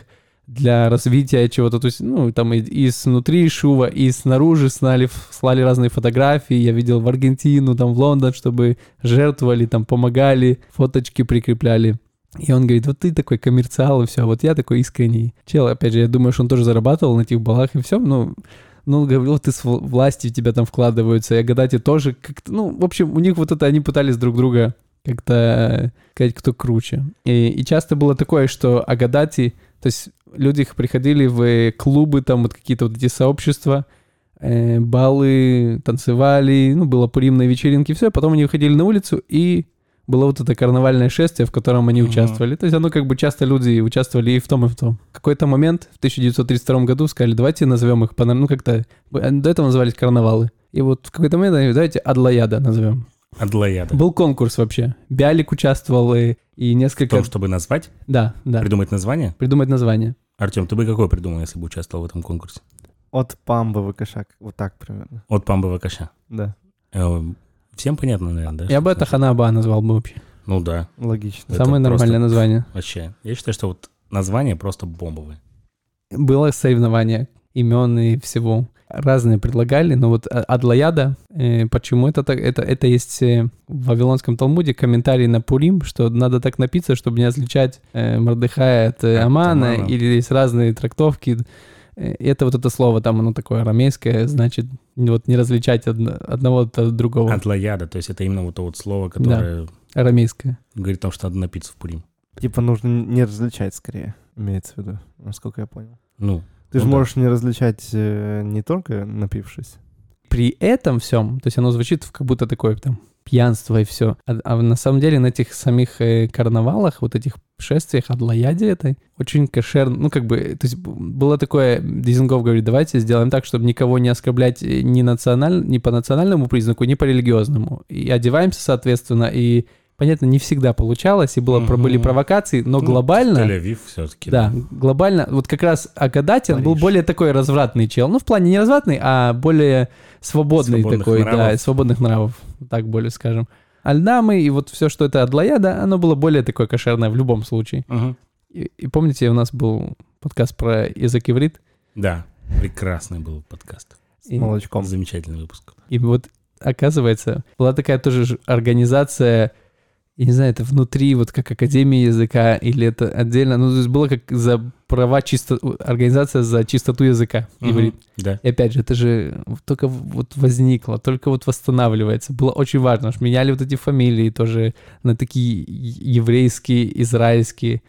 S1: для развития чего-то. То есть, ну, там и, и снутри Шува, и снаружи слали, слали разные фотографии. Я видел в Аргентину, там в Лондон, чтобы жертвовали, там помогали, фоточки прикрепляли. И он говорит, вот ты такой коммерциал и все, вот я такой искренний. Чел, опять же, я думаю, что он тоже зарабатывал на этих балах и все, ну, ну, говорил, ты с в тебя там вкладываются, и Агадати тоже как-то, ну, в общем, у них вот это, они пытались друг друга как-то э, сказать, кто круче. И, и часто было такое, что Агадати, то есть люди их приходили в клубы, там вот какие-то вот эти сообщества, э, балы, танцевали, ну, было пуримные вечеринки, все, потом они выходили на улицу, и было вот это карнавальное шествие, в котором они
S2: Мгм.
S1: участвовали. То есть оно как бы часто люди участвовали и в том, и в том. В какой-то момент в 1932 году сказали, давайте назовем их, по- ну как-то, до этого назывались карнавалы. И вот в какой-то момент они, давайте Адлаяда назовем.
S2: Адлаяда.
S1: Был конкурс вообще. Биалик участвовал и, и
S2: В
S1: несколько...
S2: том, чтобы назвать,
S1: Да, да.
S2: придумать название.
S1: Придумать название.
S2: Артем, ты бы какой придумал, если бы участвовал в этом конкурсе?
S3: От Памбы ВКШ. Вот так примерно.
S2: От Памбы Вакаша.
S3: Да,
S2: Э, Всем понятно, наверное, да?
S1: Я бы это? Ханаба назвал бы вообще.
S2: Ну да,
S3: логично.
S2: Это
S1: Самое
S2: просто-
S1: нормальное название.
S2: вообще. Я считаю, что вот название просто бомбовое.
S1: Было соревнование имен и всего. Разные предлагали, но вот А- Адлаяда, э, почему это так? Это, это есть э, в Вавилонском Талмуде комментарий на Пурим, что надо так напиться, чтобы не отличать э, Мордыхая от э, Амана,
S2: Амана.
S1: или есть разные трактовки. Э, Это вот это слово, там оно такое арамейское, значит, вот не различать одно- одного от другого.
S2: Адлаяда, то есть это именно вот то вот слово, которое
S1: Арамейское.
S2: говорит о том, что надо напиться в Пурим.
S3: Типа нужно не различать скорее, имеется в виду, насколько я понял.
S2: Ну,
S3: Ты же
S2: Ну да.
S3: можешь не различать э, не только напившись.
S1: при этом всем, то есть оно звучит как будто такое там пьянство и все. А, а на самом деле на этих самих э, карнавалах, вот этих шествиях, Адлаяде этой, очень кошерно, ну как бы, то есть было такое, Дизингов говорит, давайте сделаем так, чтобы никого не оскорблять ни, националь... ни по национальному признаку, ни по религиозному. И одеваемся соответственно, и понятно, не всегда получалось, и было, про- были провокации, но
S2: ну,
S1: глобально...
S2: Тель-Авив все-таки.
S1: Да, глобально, вот как раз Агадати, он был более такой развратный чел. Ну, в плане не развратный, а более свободный
S2: Свободных
S1: такой, да,
S2: нравов.
S1: свободных нравов, так более скажем. Альдамы и вот все, что это Адлаяда, оно было более такое кошерное в любом случае.
S2: Мгм.
S1: И, и помните, у нас был подкаст про язык иврит,
S2: Да, прекрасный был подкаст.
S3: С
S1: И-
S3: молочком.
S2: Замечательный выпуск.
S1: и вот, оказывается, была такая тоже организация, я не знаю, это внутри, вот как Академия языка, или это отдельно, ну, то есть было как за права чисто... Организация за чистоту языка.
S2: Мгм. Да.
S1: И опять же, это же только вот возникло, только вот восстанавливается. Было очень важно, что меняли вот эти фамилии тоже на такие еврейские, израильские.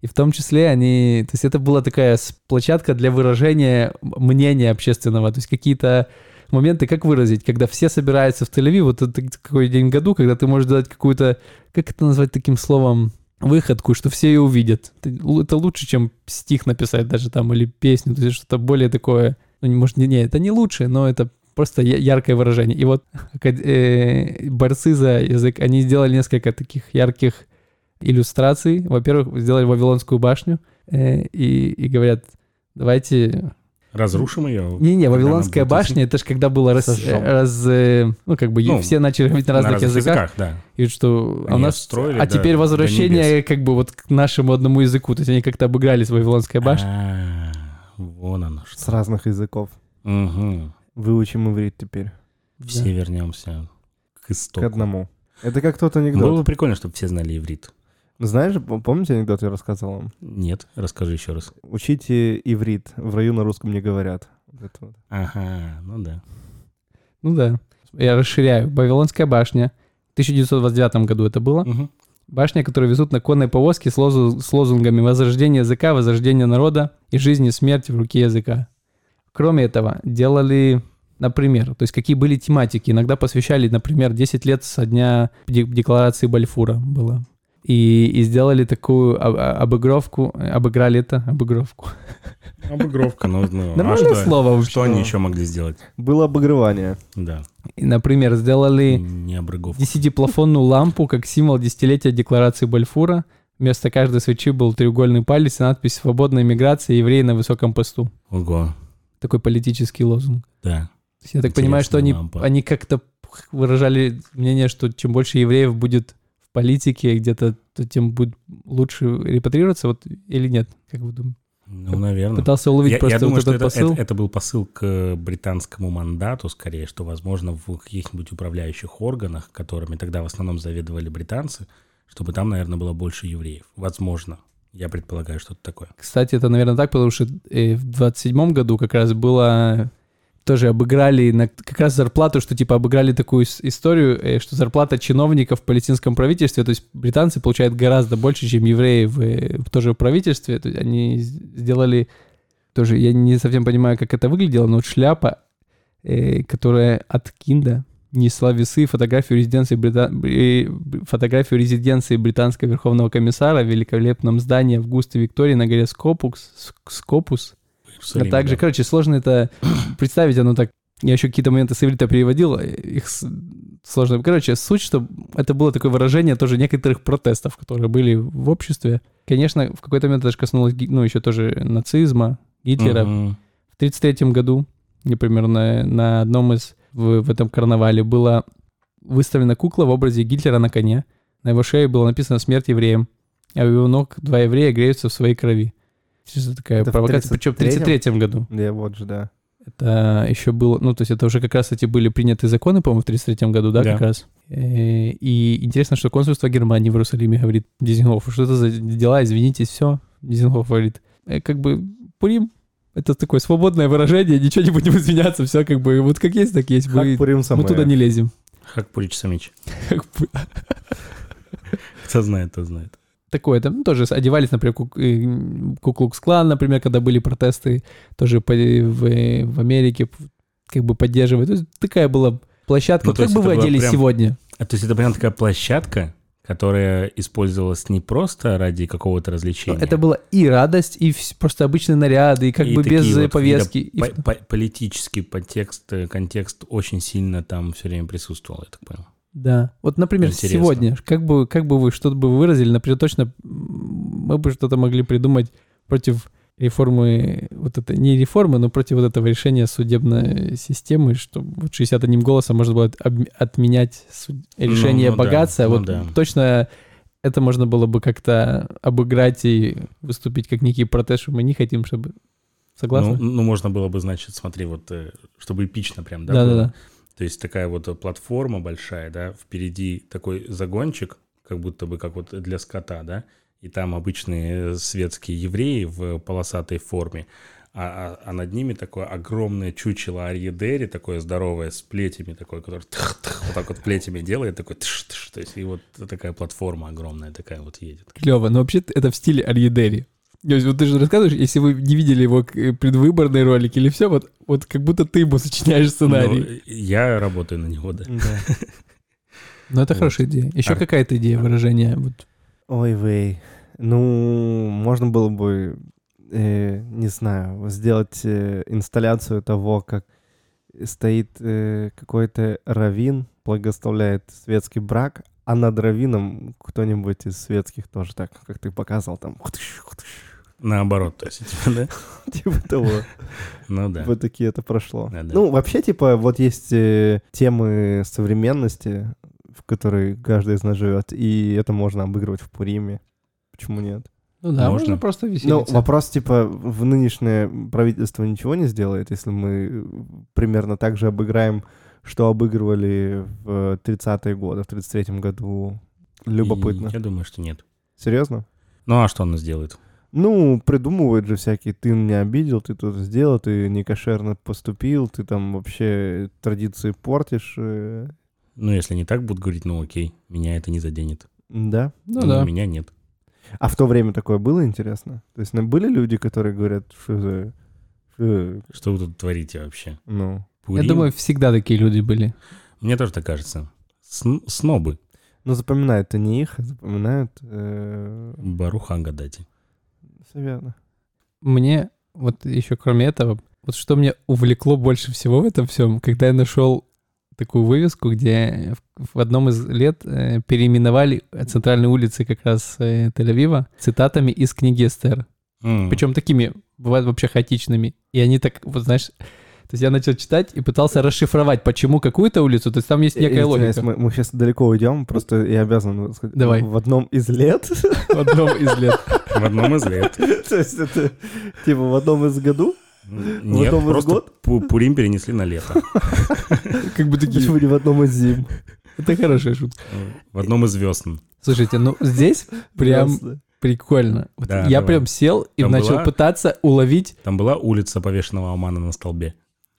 S1: И в том числе они... То есть это была такая площадка для выражения мнения общественного. То есть какие-то моменты, как выразить, когда все собираются в Тель-Авив, вот это какой день в году, когда ты можешь дать какую-то, как это назвать таким словом, выходку, что все ее увидят. Это, лу- это лучше, чем стих написать даже там или песню, то есть что-то более такое, ну, может, не, не, это не лучше, но это просто яркое выражение. И вот э, борцы за язык, они сделали несколько таких ярких иллюстраций. Во-первых, сделали Вавилонскую башню э, и, и говорят, давайте
S2: Разрушим ее.
S1: не-не, Вавилонская башня, это же когда было раз,
S3: Сожжём.
S1: раз, э, ну, как бы
S2: Ну,
S1: все начали говорить на
S2: на
S1: разных, языках,
S2: да.
S1: и что, а у нас,
S2: отстроили
S1: а
S2: до-
S1: теперь
S2: до
S1: возвращение как бы вот к нашему одному языку, то есть они как-то обыгрались в Вавилонской башне.
S2: А, Вон оно
S3: С
S2: что.
S3: разных языков.
S2: Мгм.
S3: Выучим иврит теперь.
S2: Все вернемся к
S3: К
S2: истоку.
S3: одному. Это как тот
S2: Было
S3: анекдот.
S2: бы прикольно, чтобы все знали иврит.
S3: Знаешь, помните анекдот я рассказывал вам?
S2: Нет, расскажи еще раз.
S3: Учите иврит. В раю на русском не говорят. Вот.
S2: Ага, ну да.
S1: Ну да. Я расширяю. Вавилонская башня. В 1929 году это было.
S2: Мгм.
S1: Башня, которую везут на конной повозке с, лозу- с лозунгами «Возрождение языка, возрождение народа и жизнь и смерть в руке языка». Кроме этого, делали, например, то есть какие были тематики. Иногда посвящали, например, 10 лет со дня де- декларации Бальфура было. И, и сделали такую об- а- обыгровку, обыграли это, обыгровку.
S2: Обыгровка, ну, ну, а
S1: Нормальное
S2: что?
S1: слово вообще.
S2: Что они еще могли сделать?
S3: Было обогревание.
S2: Да,
S1: И, например, сделали
S2: не обрыговка.
S1: десятиплафонную лампу как символ десятилетия декларации Бальфура, Вместо каждой свечи был треугольный палец и надпись «Свободная миграция, евреи на высоком посту».
S2: Ого,
S1: Такой политический лозунг.
S2: да.
S1: Есть я так понимаю, что они,
S2: лампа.
S1: они как-то выражали мнение, что чем больше евреев будет политике где-то, то тем будет лучше репатрироваться, вот или нет, как вы думаете?
S2: Ну, наверное.
S1: Пытался уловить
S2: Я,
S1: просто
S2: я думаю,
S1: вот
S2: что
S1: этот
S2: это,
S1: посыл.
S2: это- это был посыл к британскому мандату, скорее, что, возможно, в каких-нибудь управляющих органах, которыми тогда в основном заведовали британцы, чтобы там, наверное, было больше евреев. Возможно. Я предполагаю, что-то такое.
S1: Кстати, это, наверное, так, потому что э, в 27 году как раз было... Тоже обыграли на как раз зарплату, что типа обыграли такую историю, э, что зарплата чиновников в палестинском правительстве, то есть британцы получают гораздо больше, чем евреи в, э, в тоже в правительстве. То есть они сделали тоже, я не совсем понимаю, как это выглядело, но вот шляпа, э, которая от Кинда несла весы фотографию резиденции, Брита... э, фотографию резиденции британского верховного комиссара в великолепном здании Августы Виктории на горе Скопукс, Скопус.
S2: В
S1: А
S2: Иерусалиме,
S1: также,
S2: да.
S1: короче, сложно это *clears throat* представить, оно так... Я еще какие-то моменты с иврита переводил, их сложно... Короче, суть, что это было такое выражение тоже некоторых протестов, которые были в обществе. Конечно, в какой-то момент это даже коснулось, ну, еще тоже нацизма, Гитлера.
S2: Мгм.
S1: В 1933 году, например, на, на одном из в, в этом карнавале была выставлена кукла в образе Гитлера на коне. На его шее было написано «Смерть евреям», а у его ног два еврея греются в своей крови. Что такая
S3: Это в
S1: провокация. Причем в
S3: 33-м?
S1: 1933 году.
S3: Да, вот же, да.
S1: Это еще было, ну, то есть это уже как раз эти были приняты законы, по-моему, в 1933 году, да,
S2: Да.
S1: как раз. Э, И интересно, что консульство Германии в Иерусалиме говорит Дизингофу, что это за дела, извинитесь, все. Дизингоф говорит, «Э, как бы Пурим, это такое свободное выражение, ничего не будем извиняться, все как бы, вот как есть, так есть. Мы,
S3: Хак Пурим
S1: мы туда не лезем.
S2: Хак Пурич Самич. Кто знает, кто знает.
S1: Такое, там ну, тоже одевались, например, Ку- э, Куклукс-клан, например, когда были протесты тоже по- в, в Америке, как бы поддерживать. То есть такая была площадка.
S2: Ну,
S1: как бы вы оделись
S2: прям-
S1: сегодня?
S2: А то есть это прям такая площадка, которая использовалась не просто ради какого-то развлечения.
S1: Ну, Это была и радость, и просто обычные наряды, и как
S2: И
S1: бы без э,
S2: вот
S1: повестки. И
S2: по- по- политический подтекст, э, контекст очень сильно там все время присутствовал, я так понял.
S1: Да. Вот, например,
S2: Интересно.
S1: сегодня, как бы, как бы вы что-то бы выразили, например, точно мы бы что-то могли придумать против реформы, вот это, не реформы, но против вот этого решения судебной системы, что вот 61 голосом можно было отменять суд- решение
S2: ну да,
S1: богатства.
S2: ну
S1: вот
S2: да.
S1: точно это можно было бы как-то обыграть и выступить как некий протест, что мы не хотим, чтобы... Согласны?
S2: Ну, ну, можно было бы, значит, смотри, вот, э, чтобы эпично прям, да,
S1: Да-да-да.
S2: То есть такая вот э, платформа большая, да, впереди такой загончик, как будто бы как вот для скота, да, и там обычные э, светские евреи в полосатой форме, а, а- а над ними такое огромное чучело Арьедери, такое здоровое, с плетями такое, которое тых-тых, вот так вот плетями делает, такой тыш-тыш, то есть и вот такая платформа огромная такая вот едет.
S1: Клево, но вообще это в стиле Арьедери. То есть вот ты же рассказываешь, если вы не видели его э, предвыборный ролик или все, вот, вот как будто ты ему сочиняешь сценарий.
S2: Ну, я работаю на него, да.
S3: Да. *laughs*
S1: Но это
S2: вот.
S1: хорошая идея. Еще
S2: Ар-
S1: какая-то идея выражения. Вот.
S3: Ой, вей. Ну, можно было бы, э, не знаю, сделать э, инсталляцию того, как стоит э, какой-то равин, благословляет светский брак, а над равином кто-нибудь из светских тоже так, как ты показывал, там,
S2: Наоборот, то есть, типа, да? *laughs*
S3: типа того.
S2: Ну да.
S3: Вот такие это прошло. Ну, вообще, типа, вот есть э, темы современности, в которой каждый из нас живет, и это можно обыгрывать в Пуриме. Почему нет?
S1: Ну да, можно,
S2: Можно.
S1: просто
S3: Ну,
S1: веселиться.
S3: вопрос, типа, в нынешнее правительство ничего не сделает, если мы примерно так же обыграем, что обыгрывали в 30-е годы, в 33-м году. Любопытно.
S2: И Я думаю, что нет.
S3: Серьезно?
S2: Ну а что она сделает?
S3: Ну, придумывают же всякие, ты меня обидел, ты тут сделал, ты некошерно поступил, ты там вообще традиции портишь. э,
S2: Ну, если не так будут говорить, ну окей, меня это не заденет.
S3: Да.
S1: ну
S2: Ну,
S1: да.
S2: Меня нет.
S3: А в то время такое было интересно? То есть ну, были люди, которые говорят, что за... что-
S2: Что вы тут творите вообще?
S3: Ну,
S1: Я
S2: Пурим?
S1: думаю, всегда такие люди были.
S2: Мне тоже так кажется. Сын- снобы.
S3: ну запоминают-то не их, а запоминают... э,
S2: Баруха гадати.
S3: Всё верно.
S1: Мне, вот еще кроме этого, вот что меня увлекло больше всего в этом всем, когда я нашел такую вывеску, где в, в одном из лет э, переименовали центральные улицы как раз э, Тель-Авива цитатами из книги Эстер.
S2: М.
S1: Причем такими, бывают вообще хаотичными. И они так, вот знаешь, то есть я начал читать и пытался расшифровать, почему какую-то улицу, то есть там есть некая логика.
S3: Мы, сейчас далеко уйдем, просто я обязан сказать.
S1: Давай. *laughs*
S3: В одном из лет,
S1: В одном из лет.
S2: В одном из лет.
S3: то есть это типа в одном из году,
S2: Нет,
S3: одном из
S2: просто
S3: год?
S2: Пу- Пурим перенесли на лето. *laughs*
S1: Как бы такие.
S3: почему не в одном из зим.
S1: Это хорошая шутка.
S2: В одном из весн.
S1: Слушайте, ну здесь прям прикольно. Вот
S2: Да,
S1: я
S2: давай.
S1: прям сел и
S2: Там
S1: начал
S2: была-
S1: пытаться уловить
S2: Там была улица повешенного Амана на столбе.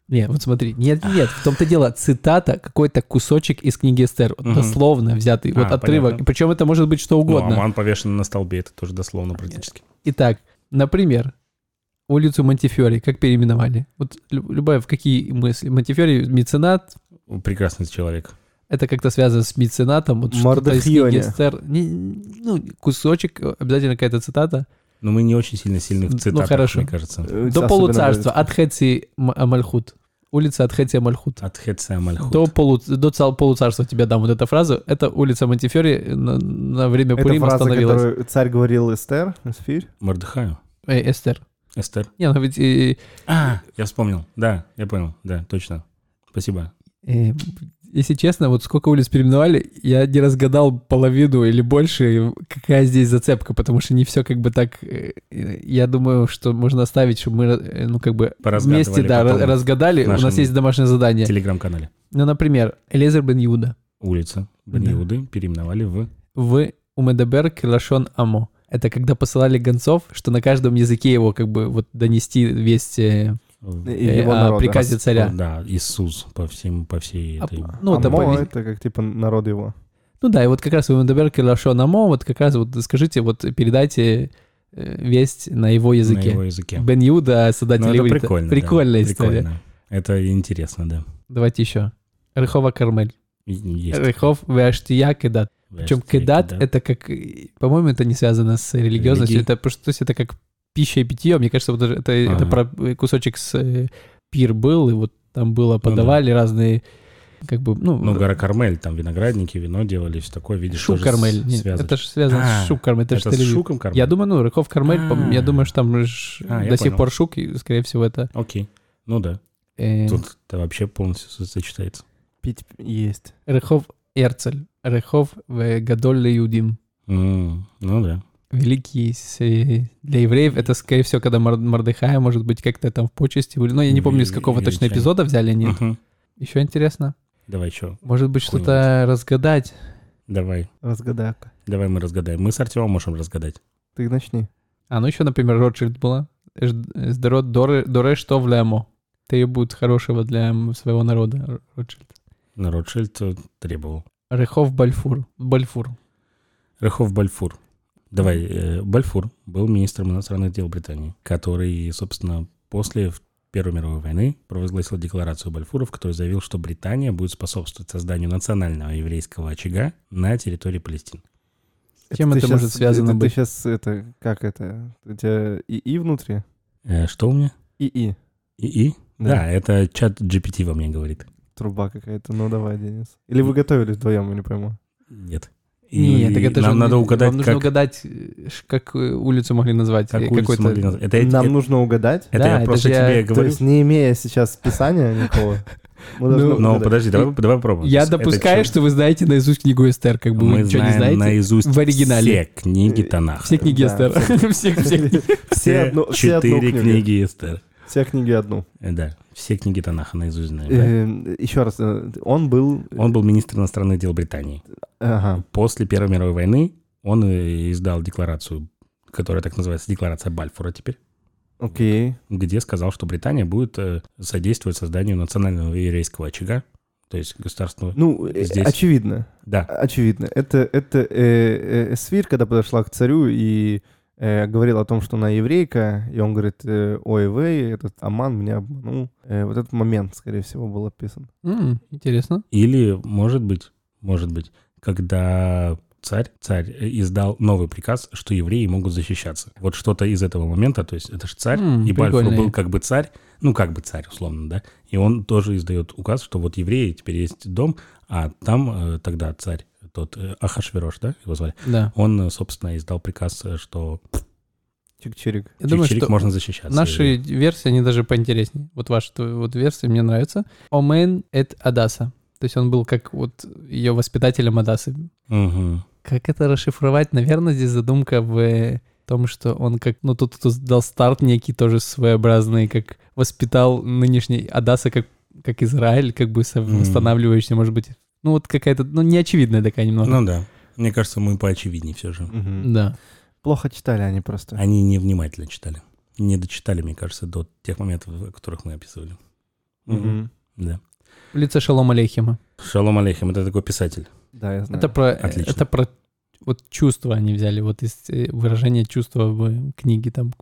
S1: Нет, вот смотри, нет, нет, в том-то дело, цитата, какой-то кусочек из книги Эстер, вот
S2: Мгм.
S1: дословно взятый, вот
S2: А,
S1: отрывок,
S2: понятно.
S1: причем это может быть что
S2: Ну,
S1: угодно.
S2: Аман повешен на столбе, это тоже дословно практически.
S1: Итак, например, улицу Монтифиори как переименовали? Вот лю- любая, в какие мысли? Монтифиори, меценат,
S2: Прекрасный человек.
S1: это как-то связано с меценатом, вот что-то из книги
S3: Мордохьоне.
S1: Эстер, Не- ну, кусочек, обязательно какая-то цитата,
S2: Но мы не очень сильно сильны в
S1: Ну,
S2: цитатах,
S1: хорошо.
S2: мне кажется.
S3: Э,
S1: до полуцарства, от М- Амальхут, улица от Хеци Амальхут.
S2: От Хеция Мальхут.
S1: До, полу, до цал- полуцарства тебе дам вот эту фразу. Это улица Монтифери на, на время
S3: Это
S1: Пурима
S3: фраза,
S1: остановилась.
S3: которую царь говорил Эстер, Эсфирь.
S2: Мордыхаю.
S1: Эй, Эстер.
S2: Эстер.
S1: Не, ну ведь... э,
S2: А, я вспомнил. Да, я понял. Да, точно. Спасибо.
S1: э, если честно, вот сколько улиц переименовали, я не разгадал половину или больше, какая здесь зацепка, потому что не все как бы так... э, Я думаю, что можно оставить, чтобы мы, э, ну, как бы вместе, да, разгадали. У нас есть домашнее задание.
S2: телеграм-канале.
S1: Ну, например, Элезер бен Юда.
S2: Улица
S1: Да.
S2: Бен-Иуды переименовали в...
S1: в Умедебер Килашон Амо. Это когда посылали гонцов, что на каждом языке его как бы вот донести весть э,
S3: И
S1: э,
S3: его
S1: о
S3: народа.
S1: приказе царя.
S2: Да, Иисус по всем, по всей
S1: А,
S2: этой...
S1: ну, это
S3: Амо
S1: пове-
S3: это как типа народ его.
S1: Ну да, и вот как раз в Умедебер Килашон Амо, вот как раз вот скажите, вот передайте э, весть на его языке.
S2: На его языке.
S1: Бен Юда, создатель
S2: Ну, это прикольно. да,
S1: Прикольная история.
S2: прикольно. Это интересно, да.
S1: Давайте еще. Рехова Кармель.
S2: Есть.
S1: Рехов Веаштия Кедат. Причем
S2: Вештия,
S1: кедат
S2: да.
S1: это как, э, по-моему, это не связано с религиозностью,
S2: Религией.
S1: это просто, то есть это как пища и питье. Мне кажется, вот это, это
S2: Ага.
S1: про кусочек с э, пир был, и вот там было,
S2: да.
S1: подавали разные, как бы, ну,
S2: Ну, гора Кармель, там виноградники, вино делали, все такое, видишь,
S1: шук Кармель. Нет,
S2: связано.
S1: это же связано
S2: А,
S1: с шук Кармель, это,
S2: Это с шуком Кармель?
S1: Я думаю, ну, Рыхов Кармель, пом- я
S2: А.
S1: думаю, что там ж
S2: А,
S1: до сих
S2: понял.
S1: пор шук, и, скорее всего, это...
S2: Окей. Ну да.
S1: э,
S2: Тут это вообще полностью со- сочетается.
S3: Пить есть.
S1: Рыхов Эрцель. Рыхов в Гадоль Юдим.
S2: Ну да.
S1: Великий э, для евреев. Это, скорее всего, когда Мор- Мордыхая, может быть, как-то там в почести. были. Ну, я не помню, из какого точно эпизода взяли они.
S2: Мгм.
S1: Еще интересно.
S2: Давай что?
S1: Может быть, что-то разгадать.
S2: Давай.
S3: Разгадай-ка.
S2: Давай мы разгадаем. Мы с Артемом можем разгадать.
S3: Ты начни.
S1: А, ну еще, например, Ротшильд была. Сдорот Доре Доре что в Лемо. Требует хорошего для своего народа. Ротшильд.
S2: На Ротшильд э, требовал.
S1: Рехов Бальфур. Бальфур.
S2: Рахов Бальфур. Давай, э, Бальфур был министром иностранных дел Британии, который, собственно, после Первой мировой войны провозгласил декларацию Бальфура, в которой заявил, что Британия будет способствовать созданию национального еврейского очага на территории Палестины.
S1: Чем
S3: ты
S1: это
S3: щас-
S1: может связано
S3: это
S1: быть?
S3: Ты сейчас это, как это? У тебя ИИ внутри?
S2: Э, что у меня?
S3: ИИ.
S2: ИИ?
S3: Да.
S2: Да, это чат GPT во мне говорит.
S3: Труба какая-то. Ну давай, Денис. Или вы готовились вдвоем, я не пойму.
S2: Нет.
S1: Нет, так это
S2: нам
S1: же
S2: надо угадать,
S1: нужно
S2: как,
S1: угадать, э, как э, улицу могли назвать.
S2: как
S1: э,
S2: улицу
S1: какой-то-
S2: могли назвать. Это,
S3: Нам
S2: это,
S3: нужно угадать?
S2: это
S1: Да,
S2: я
S1: это
S2: просто
S1: же я-
S2: тебе
S3: То
S2: говорю.
S3: есть не имея сейчас списания никакого,
S1: Ну,
S2: Но подожди, давай, давай попробуем.
S1: Я допускаю, что вы знаете наизусть книгу Эстер, как бы вы
S2: мы
S1: ничего не
S2: знаем
S1: знаете.
S2: наизусть
S1: в оригинале.
S2: все книги Танаха.
S1: Все книги Эстер. *laughs* *laughs* Все,
S2: четыре книги Эстер.
S3: Все книги одну.
S2: Э, Да, все книги Танаха наизусть знаем. да.
S3: Э, Еще раз, э, он был...
S2: Он был министр иностранных дел Британии.
S3: Ага.
S2: После Первой мировой войны он э, издал декларацию, которая так называется Декларация Бальфура теперь,
S3: Окей.
S2: где сказал, что Британия будет э, содействовать созданию национального еврейского очага, то есть государственного...
S3: Ну, э,
S2: Здесь.
S3: очевидно.
S2: Да,
S3: Очевидно. Это, это э, э, Эсфирь, когда подошла к царю и э, говорила о том, что она еврейка, и он говорит, э, ой, вы, этот Аман меня обманул. Э, вот этот момент, скорее всего, был описан.
S1: М, Интересно.
S2: Или, может быть, может быть, когда царь, царь э, издал новый приказ, что евреи могут защищаться. Вот что-то из этого момента, то есть это же царь,
S1: М,
S2: и Бальфур был как бы царь, ну, как бы царь, условно, да, и он тоже издает указ, что вот евреи, теперь есть дом, а там э, тогда царь, тот э, Ахашверош, да, его звали,
S1: Да.
S2: он, э, собственно, издал приказ, э, что
S3: Чик-чирик.
S1: Я думаю,
S2: чик-чирик
S1: что
S2: можно защищаться.
S1: наши версии, они даже поинтереснее. Вот ваша вот версия мне нравится. Омен эт Адаса. То есть он был как вот ее воспитателем Адасы.
S2: Мгм.
S1: Как это расшифровать? Наверное, здесь задумка в том, что он как, ну, тот, кто дал старт некий, тоже своеобразный, как воспитал нынешний Адаса как, как Израиль, как бы восстанавливающийся, может быть. Ну, вот какая-то, ну, неочевидная такая немного.
S2: Ну да. Мне кажется, мы поочевиднее все же.
S3: Мгм.
S1: Да.
S3: Плохо читали они просто.
S2: Они невнимательно читали. Не дочитали, мне кажется, до тех моментов, о которых мы описывали.
S3: Мгм.
S2: Да.
S1: В лице Шалом Алейхима.
S2: Шалом Алейхим, это такой писатель.
S3: Да, я знаю.
S1: Это про,
S2: Отлично.
S1: это про вот чувства они взяли, вот из э, выражения чувства в книге, там,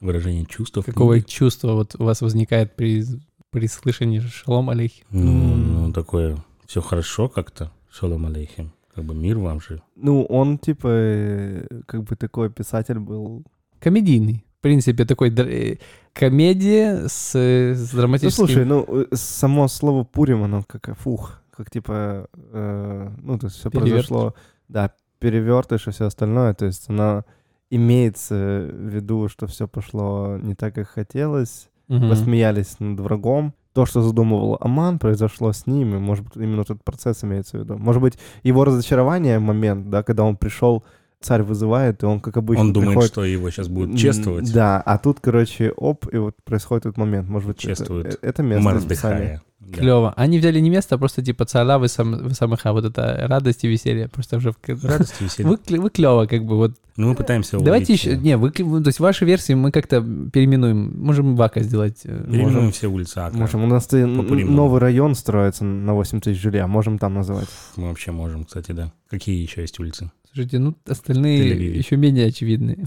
S2: Выражение чувств. в
S1: какого
S2: книге.
S1: чувства вот у вас возникает при, при слышании Шалом Алейхим.
S2: Ну, ну, такое, все хорошо как-то. Шалом Алейхим. Как бы мир вам же.
S3: Ну, он типа э, как бы такой писатель был.
S1: Комедийный. В принципе, такой др- э, комедия с, э, с
S3: Ну,
S1: драматическим...
S3: слушай, ну, само слово Пурим, оно как фух, как типа, э, ну, то есть все
S1: Перевертыш.
S3: произошло, да, перевертыш и все остальное, то есть оно имеется в виду, что все пошло не так, как хотелось,
S1: Мгм.
S3: посмеялись над врагом. То, что задумывал Аман, произошло с ним, и, может быть, именно этот процесс имеется в виду. Может быть, его разочарование, момент, да, когда он пришел, царь вызывает, и он, как обычно,
S2: Он думает,
S3: приходит,
S2: что его сейчас будут чествовать.
S3: Да, а тут, короче, оп, и вот происходит этот момент. Может быть, это,
S2: Чествуют
S3: э- это место.
S2: Мордыхая. Да.
S1: Клево. Они взяли не место, а просто типа цаля вы сам, вы самыха, вот это радость и веселье. Просто уже...
S2: Радость и веселье.
S1: Вы, вы клево, как бы, вот
S2: Ну, мы пытаемся
S1: Давайте еще, не, вы, то есть ваши версии мы как-то переименуем. Можем Вака сделать. э,
S2: Переименуем
S1: можем.
S2: все улицы Акра.
S3: Можем, у нас ты- новый район строится на 8 тысяч жилья, можем там называть.
S2: Мы вообще можем, кстати, да. Какие еще есть улицы?
S1: Слушайте, ну остальные еще менее очевидные.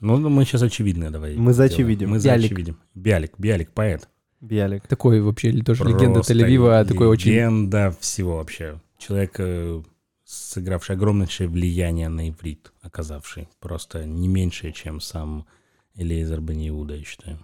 S2: Ну, мы сейчас очевидные давай.
S3: Мы за очевидим.
S2: Мы за очевидим. Биалик, Биалик, поэт.
S3: Биалик.
S1: Такой вообще или тоже легенда
S2: Просто
S1: Тель-Авива, а такой очень...
S2: Легенда всего вообще. Человек, э, сыгравший огромнейшее влияние на иврит, оказавший. Просто не меньшее, чем сам Элейзер бен Иуда, я считаю.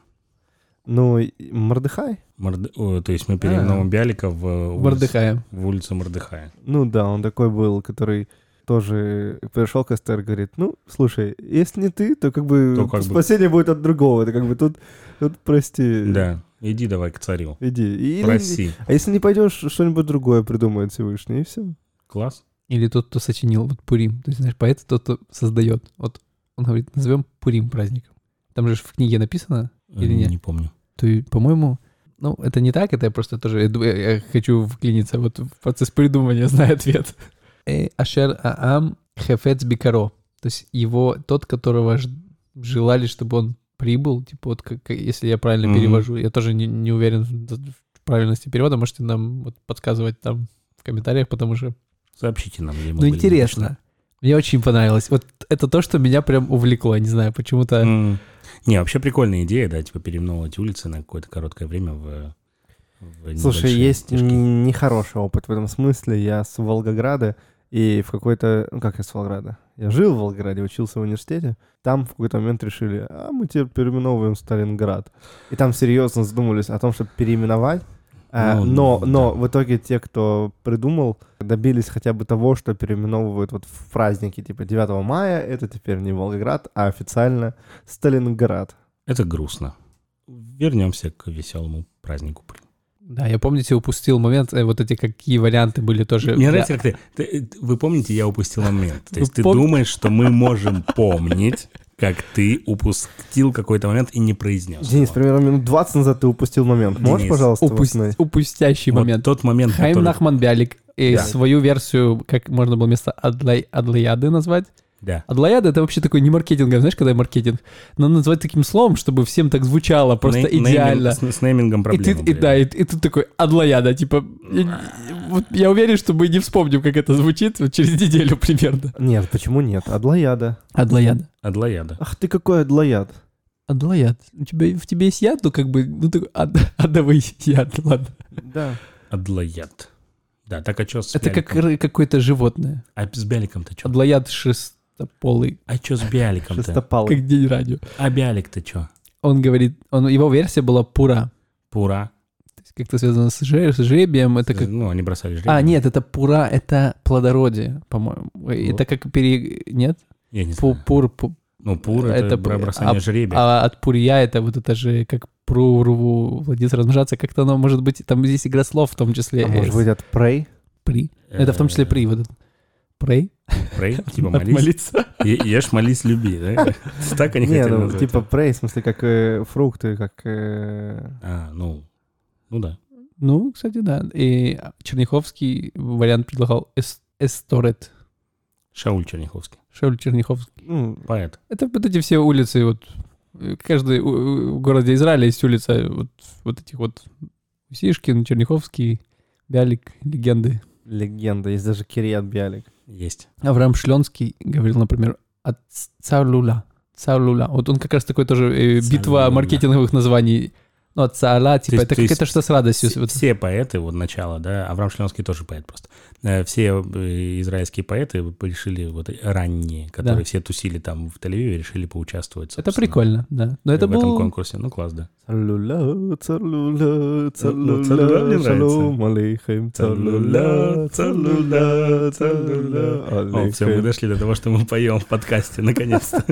S3: Ну, Мордыхай?
S2: Морд- о, то есть мы переименовываем Биалика в, улицу-
S1: Мордыхая.
S2: в улицу Мордыхая.
S3: Ну да, он такой был, который тоже пришел к Эстер, говорит, ну, слушай, если не ты, то как бы
S2: То как бы-
S3: спасение будет от другого. Это как бы тут, тут прости,
S2: Да, иди давай к царю.
S3: иди. Или-
S2: Проси.
S3: а если не пойдешь, что-нибудь другое придумает Всевышний, и все.
S2: Класс.
S1: Или тот, кто сочинил вот Пурим. То есть, знаешь, поэт тот, кто создает. Вот он говорит, назовем Пурим праздником. Там же в книге написано, Или
S2: Э,
S1: нет?
S2: Не помню.
S1: то, и, по-моему, ну, это не так, это я просто тоже, я, я- хочу вклиниться вот в процесс придумывания, *laughs* знаю ответ. Э, Ашер Аам Хефец Бикаро. То есть его, тот, которого ж- желали, чтобы он прибыл, типа вот как, если я правильно
S2: Мгм.
S1: перевожу, я тоже не, не уверен в правильности перевода, можете нам вот подсказывать там в комментариях, потому что
S2: Сообщите нам, где мы
S1: ну, интересно. Мне очень понравилось. Вот это то, что меня прям увлекло. Не знаю, почему-то...
S2: М. Не, вообще прикольная идея, да, типа переименовывать улицы на какое-то короткое время в, в
S3: Слушай, есть н- нехороший опыт в этом смысле. Я с Волгограда, и в какой-то... Ну, как я с Волгограда? Я жил в Волгограде, учился в университете. Там в какой-то момент решили, а мы теперь переименовываем Сталинград. И там серьезно задумались о том, чтобы переименовать. А,
S2: Ну,
S3: но,
S2: да.
S3: но в итоге те, кто придумал, добились хотя бы того, что переименовывают вот в праздники типа 9 мая, это теперь не Волгоград, а официально Сталинград.
S2: Это грустно. Вернемся к веселому празднику.
S1: Да, я, помните, упустил момент, э, вот эти какие варианты были тоже.
S2: Мне нравится, как ты, ты- Вы помните, я упустил момент. То
S1: Вы
S2: есть ты *laughs*
S1: пом-
S2: думаешь, что мы можем помнить, как ты упустил какой-то момент и не произнес.
S3: Денис,
S2: его.
S3: примерно минут 20 назад ты упустил момент. Можешь,
S2: Денис,
S3: пожалуйста,
S1: Упусть-
S3: восстановить?
S1: упустящий
S2: Вот
S1: момент.
S2: тот момент,
S1: Хайм
S2: который-
S1: Нахман Бялик и
S2: Да.
S1: свою версию, как можно было вместо Адлай, Адлаяды назвать.
S2: Да.
S1: Адлаяда — это вообще такой не маркетинг, знаешь, когда маркетинг, но назвать таким словом, чтобы всем так звучало, просто
S2: Ней-
S1: идеально.
S2: нейминг- С, с неймингом
S1: И, ты, и, да, и, и тут такой Адлаяда, типа, я, вот я уверен, что мы не вспомним, как это звучит вот через неделю примерно.
S3: Нет, почему нет? Адлаяда.
S1: Адлаяда.
S2: Адлаяда.
S3: Ах ты какой адлаяд.
S1: Адлаяд. У тебя, в тебе есть яд, ну как бы, ну такой ад, адовый яд, ладно.
S3: Да.
S2: Адлаяд. Да, так а что с
S1: Это как
S2: Бяликом?
S1: какое-то животное.
S2: А с Бяликом-то что?
S1: Адлаяд шестополый,
S2: А что с Бяликом-то?
S3: Шестопалый.
S1: как день радио.
S2: А Бялик-то что?
S1: Он говорит, он, его версия была пура.
S2: Пура.
S1: То есть как-то связано с, жре- с жребием. Это как...
S2: Ну, они бросали жребий.
S1: А, нет, это пура, это плодородие, по-моему. Это как пере... Нет?
S2: Я не знаю.
S1: Пур, пу-
S2: Ну, пур — это,
S1: это
S2: бросание
S1: а-
S2: жребия.
S1: А от пурья это вот это же как прурву владец размножаться, как-то оно может быть, там здесь игра слов в том числе.
S3: А может
S1: э,
S3: быть, от Prey?
S1: при. Это в том числе при. Вот. Прей.
S2: Прей, *laughs* типа молись.
S1: молиться.
S2: Е- Ешь, молись, люби, да? *laughs* Так они хотели
S3: ну, типа Prey, в смысле, как э, фрукты, как... э,
S2: А, ну, ну да.
S1: Ну, кстати, да. И Черняховский вариант предлагал эс- эсторет.
S2: Шауль Черняховский.
S1: Шауль Черняховский.
S3: ну,
S2: Поэт.
S1: Это вот эти все улицы, вот каждый в городе Израиля есть улица вот, вот этих вот Сишкин, Черняховский, Бялик, легенды.
S3: Легенда. Есть даже Кириат Биалик.
S2: Есть.
S1: Авраам Шленский говорил, например, от Царлула. Царлула. Вот он как раз такой тоже э, битва маркетинговых названий. Ну, от Цаала, типа,
S2: есть-
S1: это
S2: то есть
S1: какое-то что с радостью.
S2: Все,
S1: вот.
S2: все поэты, вот начало, да, Авраам Шленский тоже поэт просто. Э, Все э, израильские поэты решили, вот ранние, которые
S1: Да.
S2: все тусили там в Тель-Авиве, решили поучаствовать.
S1: Это прикольно, да. Но это
S2: в этом
S1: был...
S2: конкурсе. Ну, класс, да.
S3: Шалом
S2: О, все, мы дошли до того, что мы поем в подкасте, наконец-то.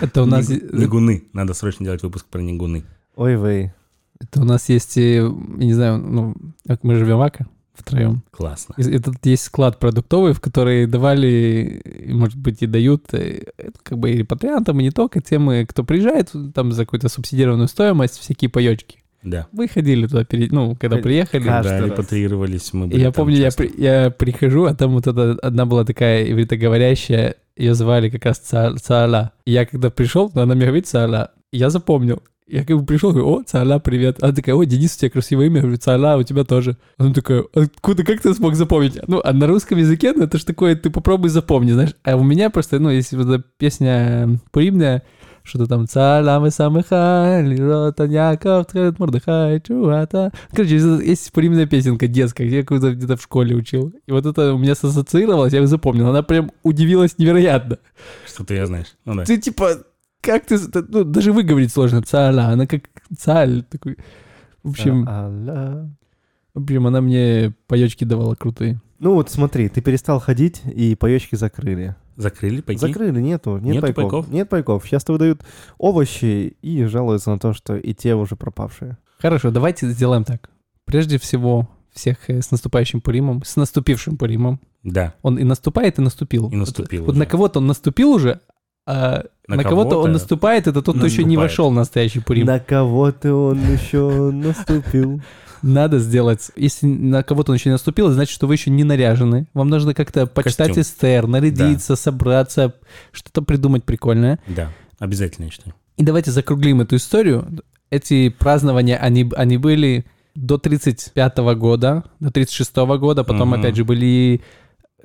S1: Это у нас...
S2: Нигу- Нигуны. Надо срочно делать выпуск про нигуны.
S3: Ой, вей.
S1: Это у нас есть, э, я не знаю, ну, как мы живем в Ака втроем.
S2: Классно.
S1: И Этот есть склад продуктовый, в который давали, и, может быть, и дают э, как бы и репатриантам, и не только тем, э, кто приезжает там за какую-то субсидированную стоимость, всякие паечки.
S2: Да.
S1: Вы ходили туда, перед, ну, когда
S3: Ходили.
S1: приехали.
S3: Каждый
S2: Да, репатриировались мы
S1: И
S2: были
S1: я
S2: там
S1: помню, я, при- я прихожу, а там вот эта одна была такая ивритоговорящая, ее звали как раз Ца- Цаала. И я когда пришел, она мне говорит Цаала, я запомнил. Я как бы пришел, говорю, о, Цаала, привет. Она такая, о, Денис, у тебя красивое имя. Я говорю, Цаала, у тебя тоже. Она такая, откуда, как ты смог запомнить? Ну, а на русском языке, ну, это ж такое, ты попробуй запомни, знаешь. А у меня просто, ну, если вот эта песня поимная, что-то там «Цаала мы самыха, лирота Яков, ткает Мордыхай, чуата». Короче, есть поимная песенка детская, где я какую-то где-то в школе учил. И вот это у меня ассоциировалось, я ее запомнил. Она прям удивилась невероятно.
S2: Что-то я знаешь. Ну да.
S1: Ты типа, как ты, ну, даже выговорить сложно. Цаала, она как цаль такой. В общем,
S3: Алла.
S1: в общем, она мне паечки давала крутые.
S3: Ну вот смотри, ты перестал ходить, и паечки закрыли.
S2: Закрыли пайки?
S3: Закрыли, нету, нет
S2: Нету
S3: пайков.
S2: пайков?
S3: Нет пайков. Сейчас выдают овощи и жалуются на то, что и те уже пропавшие.
S1: Хорошо, давайте сделаем так. Прежде всего, всех э, с наступающим Пуримом, с наступившим Пуримом.
S2: Да.
S1: Он и наступает, и наступил.
S2: И наступил
S1: Вот, вот
S2: уже.
S1: на кого-то он наступил уже, а
S2: На
S1: на, кого-то он наступает, это тот, кто еще не вошел в настоящий Пурим.
S3: На кого-то он еще наступил.
S1: Надо сделать. Если на кого-то он еще не наступил, значит, что вы еще не наряжены. Вам нужно как-то почитать
S2: Костюм.
S1: Эстер, нарядиться, собраться, что-то придумать прикольное.
S2: Да. Обязательно, считаю.
S1: И давайте закруглим эту историю. Эти празднования, они, они были до 35 года, до 36 года, потом,
S2: Мгм.
S1: опять же, были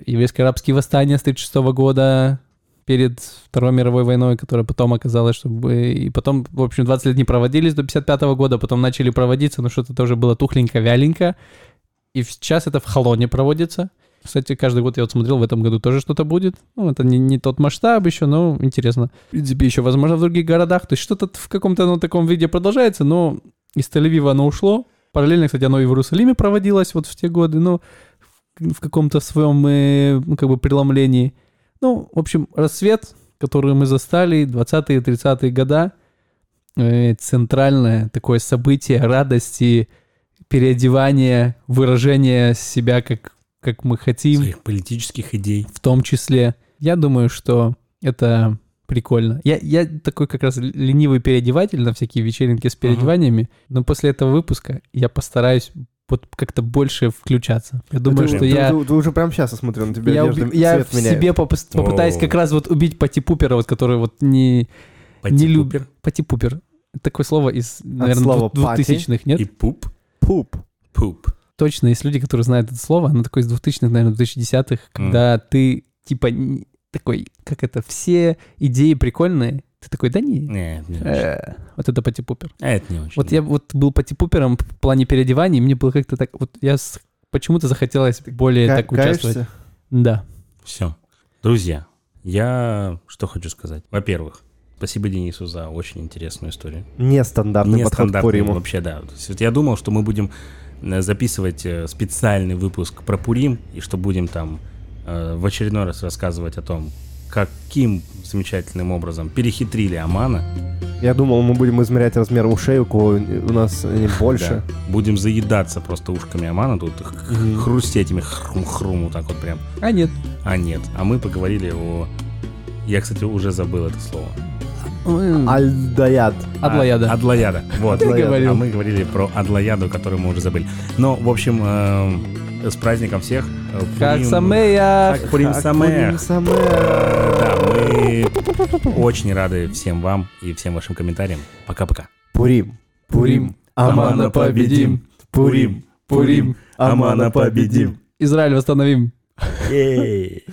S1: еврейско-арабские восстания с 36 года, перед Второй мировой войной, которая потом оказалась, чтобы... И потом, в общем, 20 лет не проводились до 55 года, потом начали проводиться, но что-то тоже было тухленько, вяленько. И сейчас это в Холоне проводится. Кстати, каждый год я вот смотрел, в этом году тоже что-то будет. Ну, это не, не тот масштаб еще, но интересно. В принципе, еще, возможно, в других городах. То есть что-то в каком-то ну, таком виде продолжается, но из Тель-Авива оно ушло. Параллельно, кстати, оно и в Иерусалиме проводилось вот в те годы, но в, в каком-то своем, э, ну, как бы, преломлении. Ну, в общем, рассвет, который мы застали, 20-е, 30-е года, э, центральное такое событие радости, переодевания, выражения себя, как, как мы хотим,
S2: Своих политических идей.
S1: в том числе. Я думаю, что это прикольно. Я, я такой как раз ленивый переодеватель на всякие вечеринки с переодеваниями, но после этого выпуска я постараюсь вот как-то больше включаться. Я думаю,
S3: ты,
S1: что
S3: ты-
S1: я...
S3: ты- ты уже прям сейчас смотрю на тебя.
S1: Я, уби- я в
S3: меняет.
S1: себе попыс- попытаюсь как раз вот убить пати-пупера, вот, который вот не... Не люб-
S2: Пати-пупер
S1: Пати-пупер. Такое слово из, наверное,
S3: слова пати
S1: двухтысячных, нет?
S2: и пуп.
S3: Пуп.
S2: Пуп.
S1: Точно, есть люди, которые знают это слово, оно такое из 2000-х, наверное, 2010-х, когда ты, типа, такой, как это, все идеи прикольные, ты такой, да не,
S2: Нет, не очень.
S1: э, вот это пати-пупер.
S2: А это не очень.
S1: Вот я вот был пати-пупером в плане переодеваний, и мне было как-то так, вот я почему-то захотелось более так участвовать. Да.
S2: Все. Друзья, я что хочу сказать. Во-первых, Спасибо Денису за очень интересную историю.
S3: Нестандартный подход к
S2: Нестандартный
S3: Пуриму.
S2: вообще, да. Я думал, что мы будем э, записывать э, специальный выпуск про Пурим, и что будем там э, в очередной раз рассказывать о том, каким замечательным образом перехитрили Амана.
S3: Я думал, мы будем измерять размер ушей, у кого у нас *laughs* больше.
S2: Да. Будем заедаться просто ушками Амана, тут хрустеть ими хрум-хрум, вот так вот прям.
S1: А нет.
S2: А нет, а мы поговорили о... Я, кстати, уже забыл это слово.
S3: Альдаяд.
S1: Адлояда.
S2: А, Адлояда. Вот.
S1: Ты говорил.
S2: А мы говорили про Адлояду, которую мы уже забыли. Но, в общем, э, с праздником всех. Э,
S1: Как Самеях.
S2: Как Пурим. Э, Да, мы очень рады всем вам и всем вашим комментариям. Пока-пока.
S3: Пурим. Пурим.
S1: Амана победим.
S3: Пурим.
S1: Пурим.
S3: Амана победим.
S1: Израиль восстановим.
S2: Ей.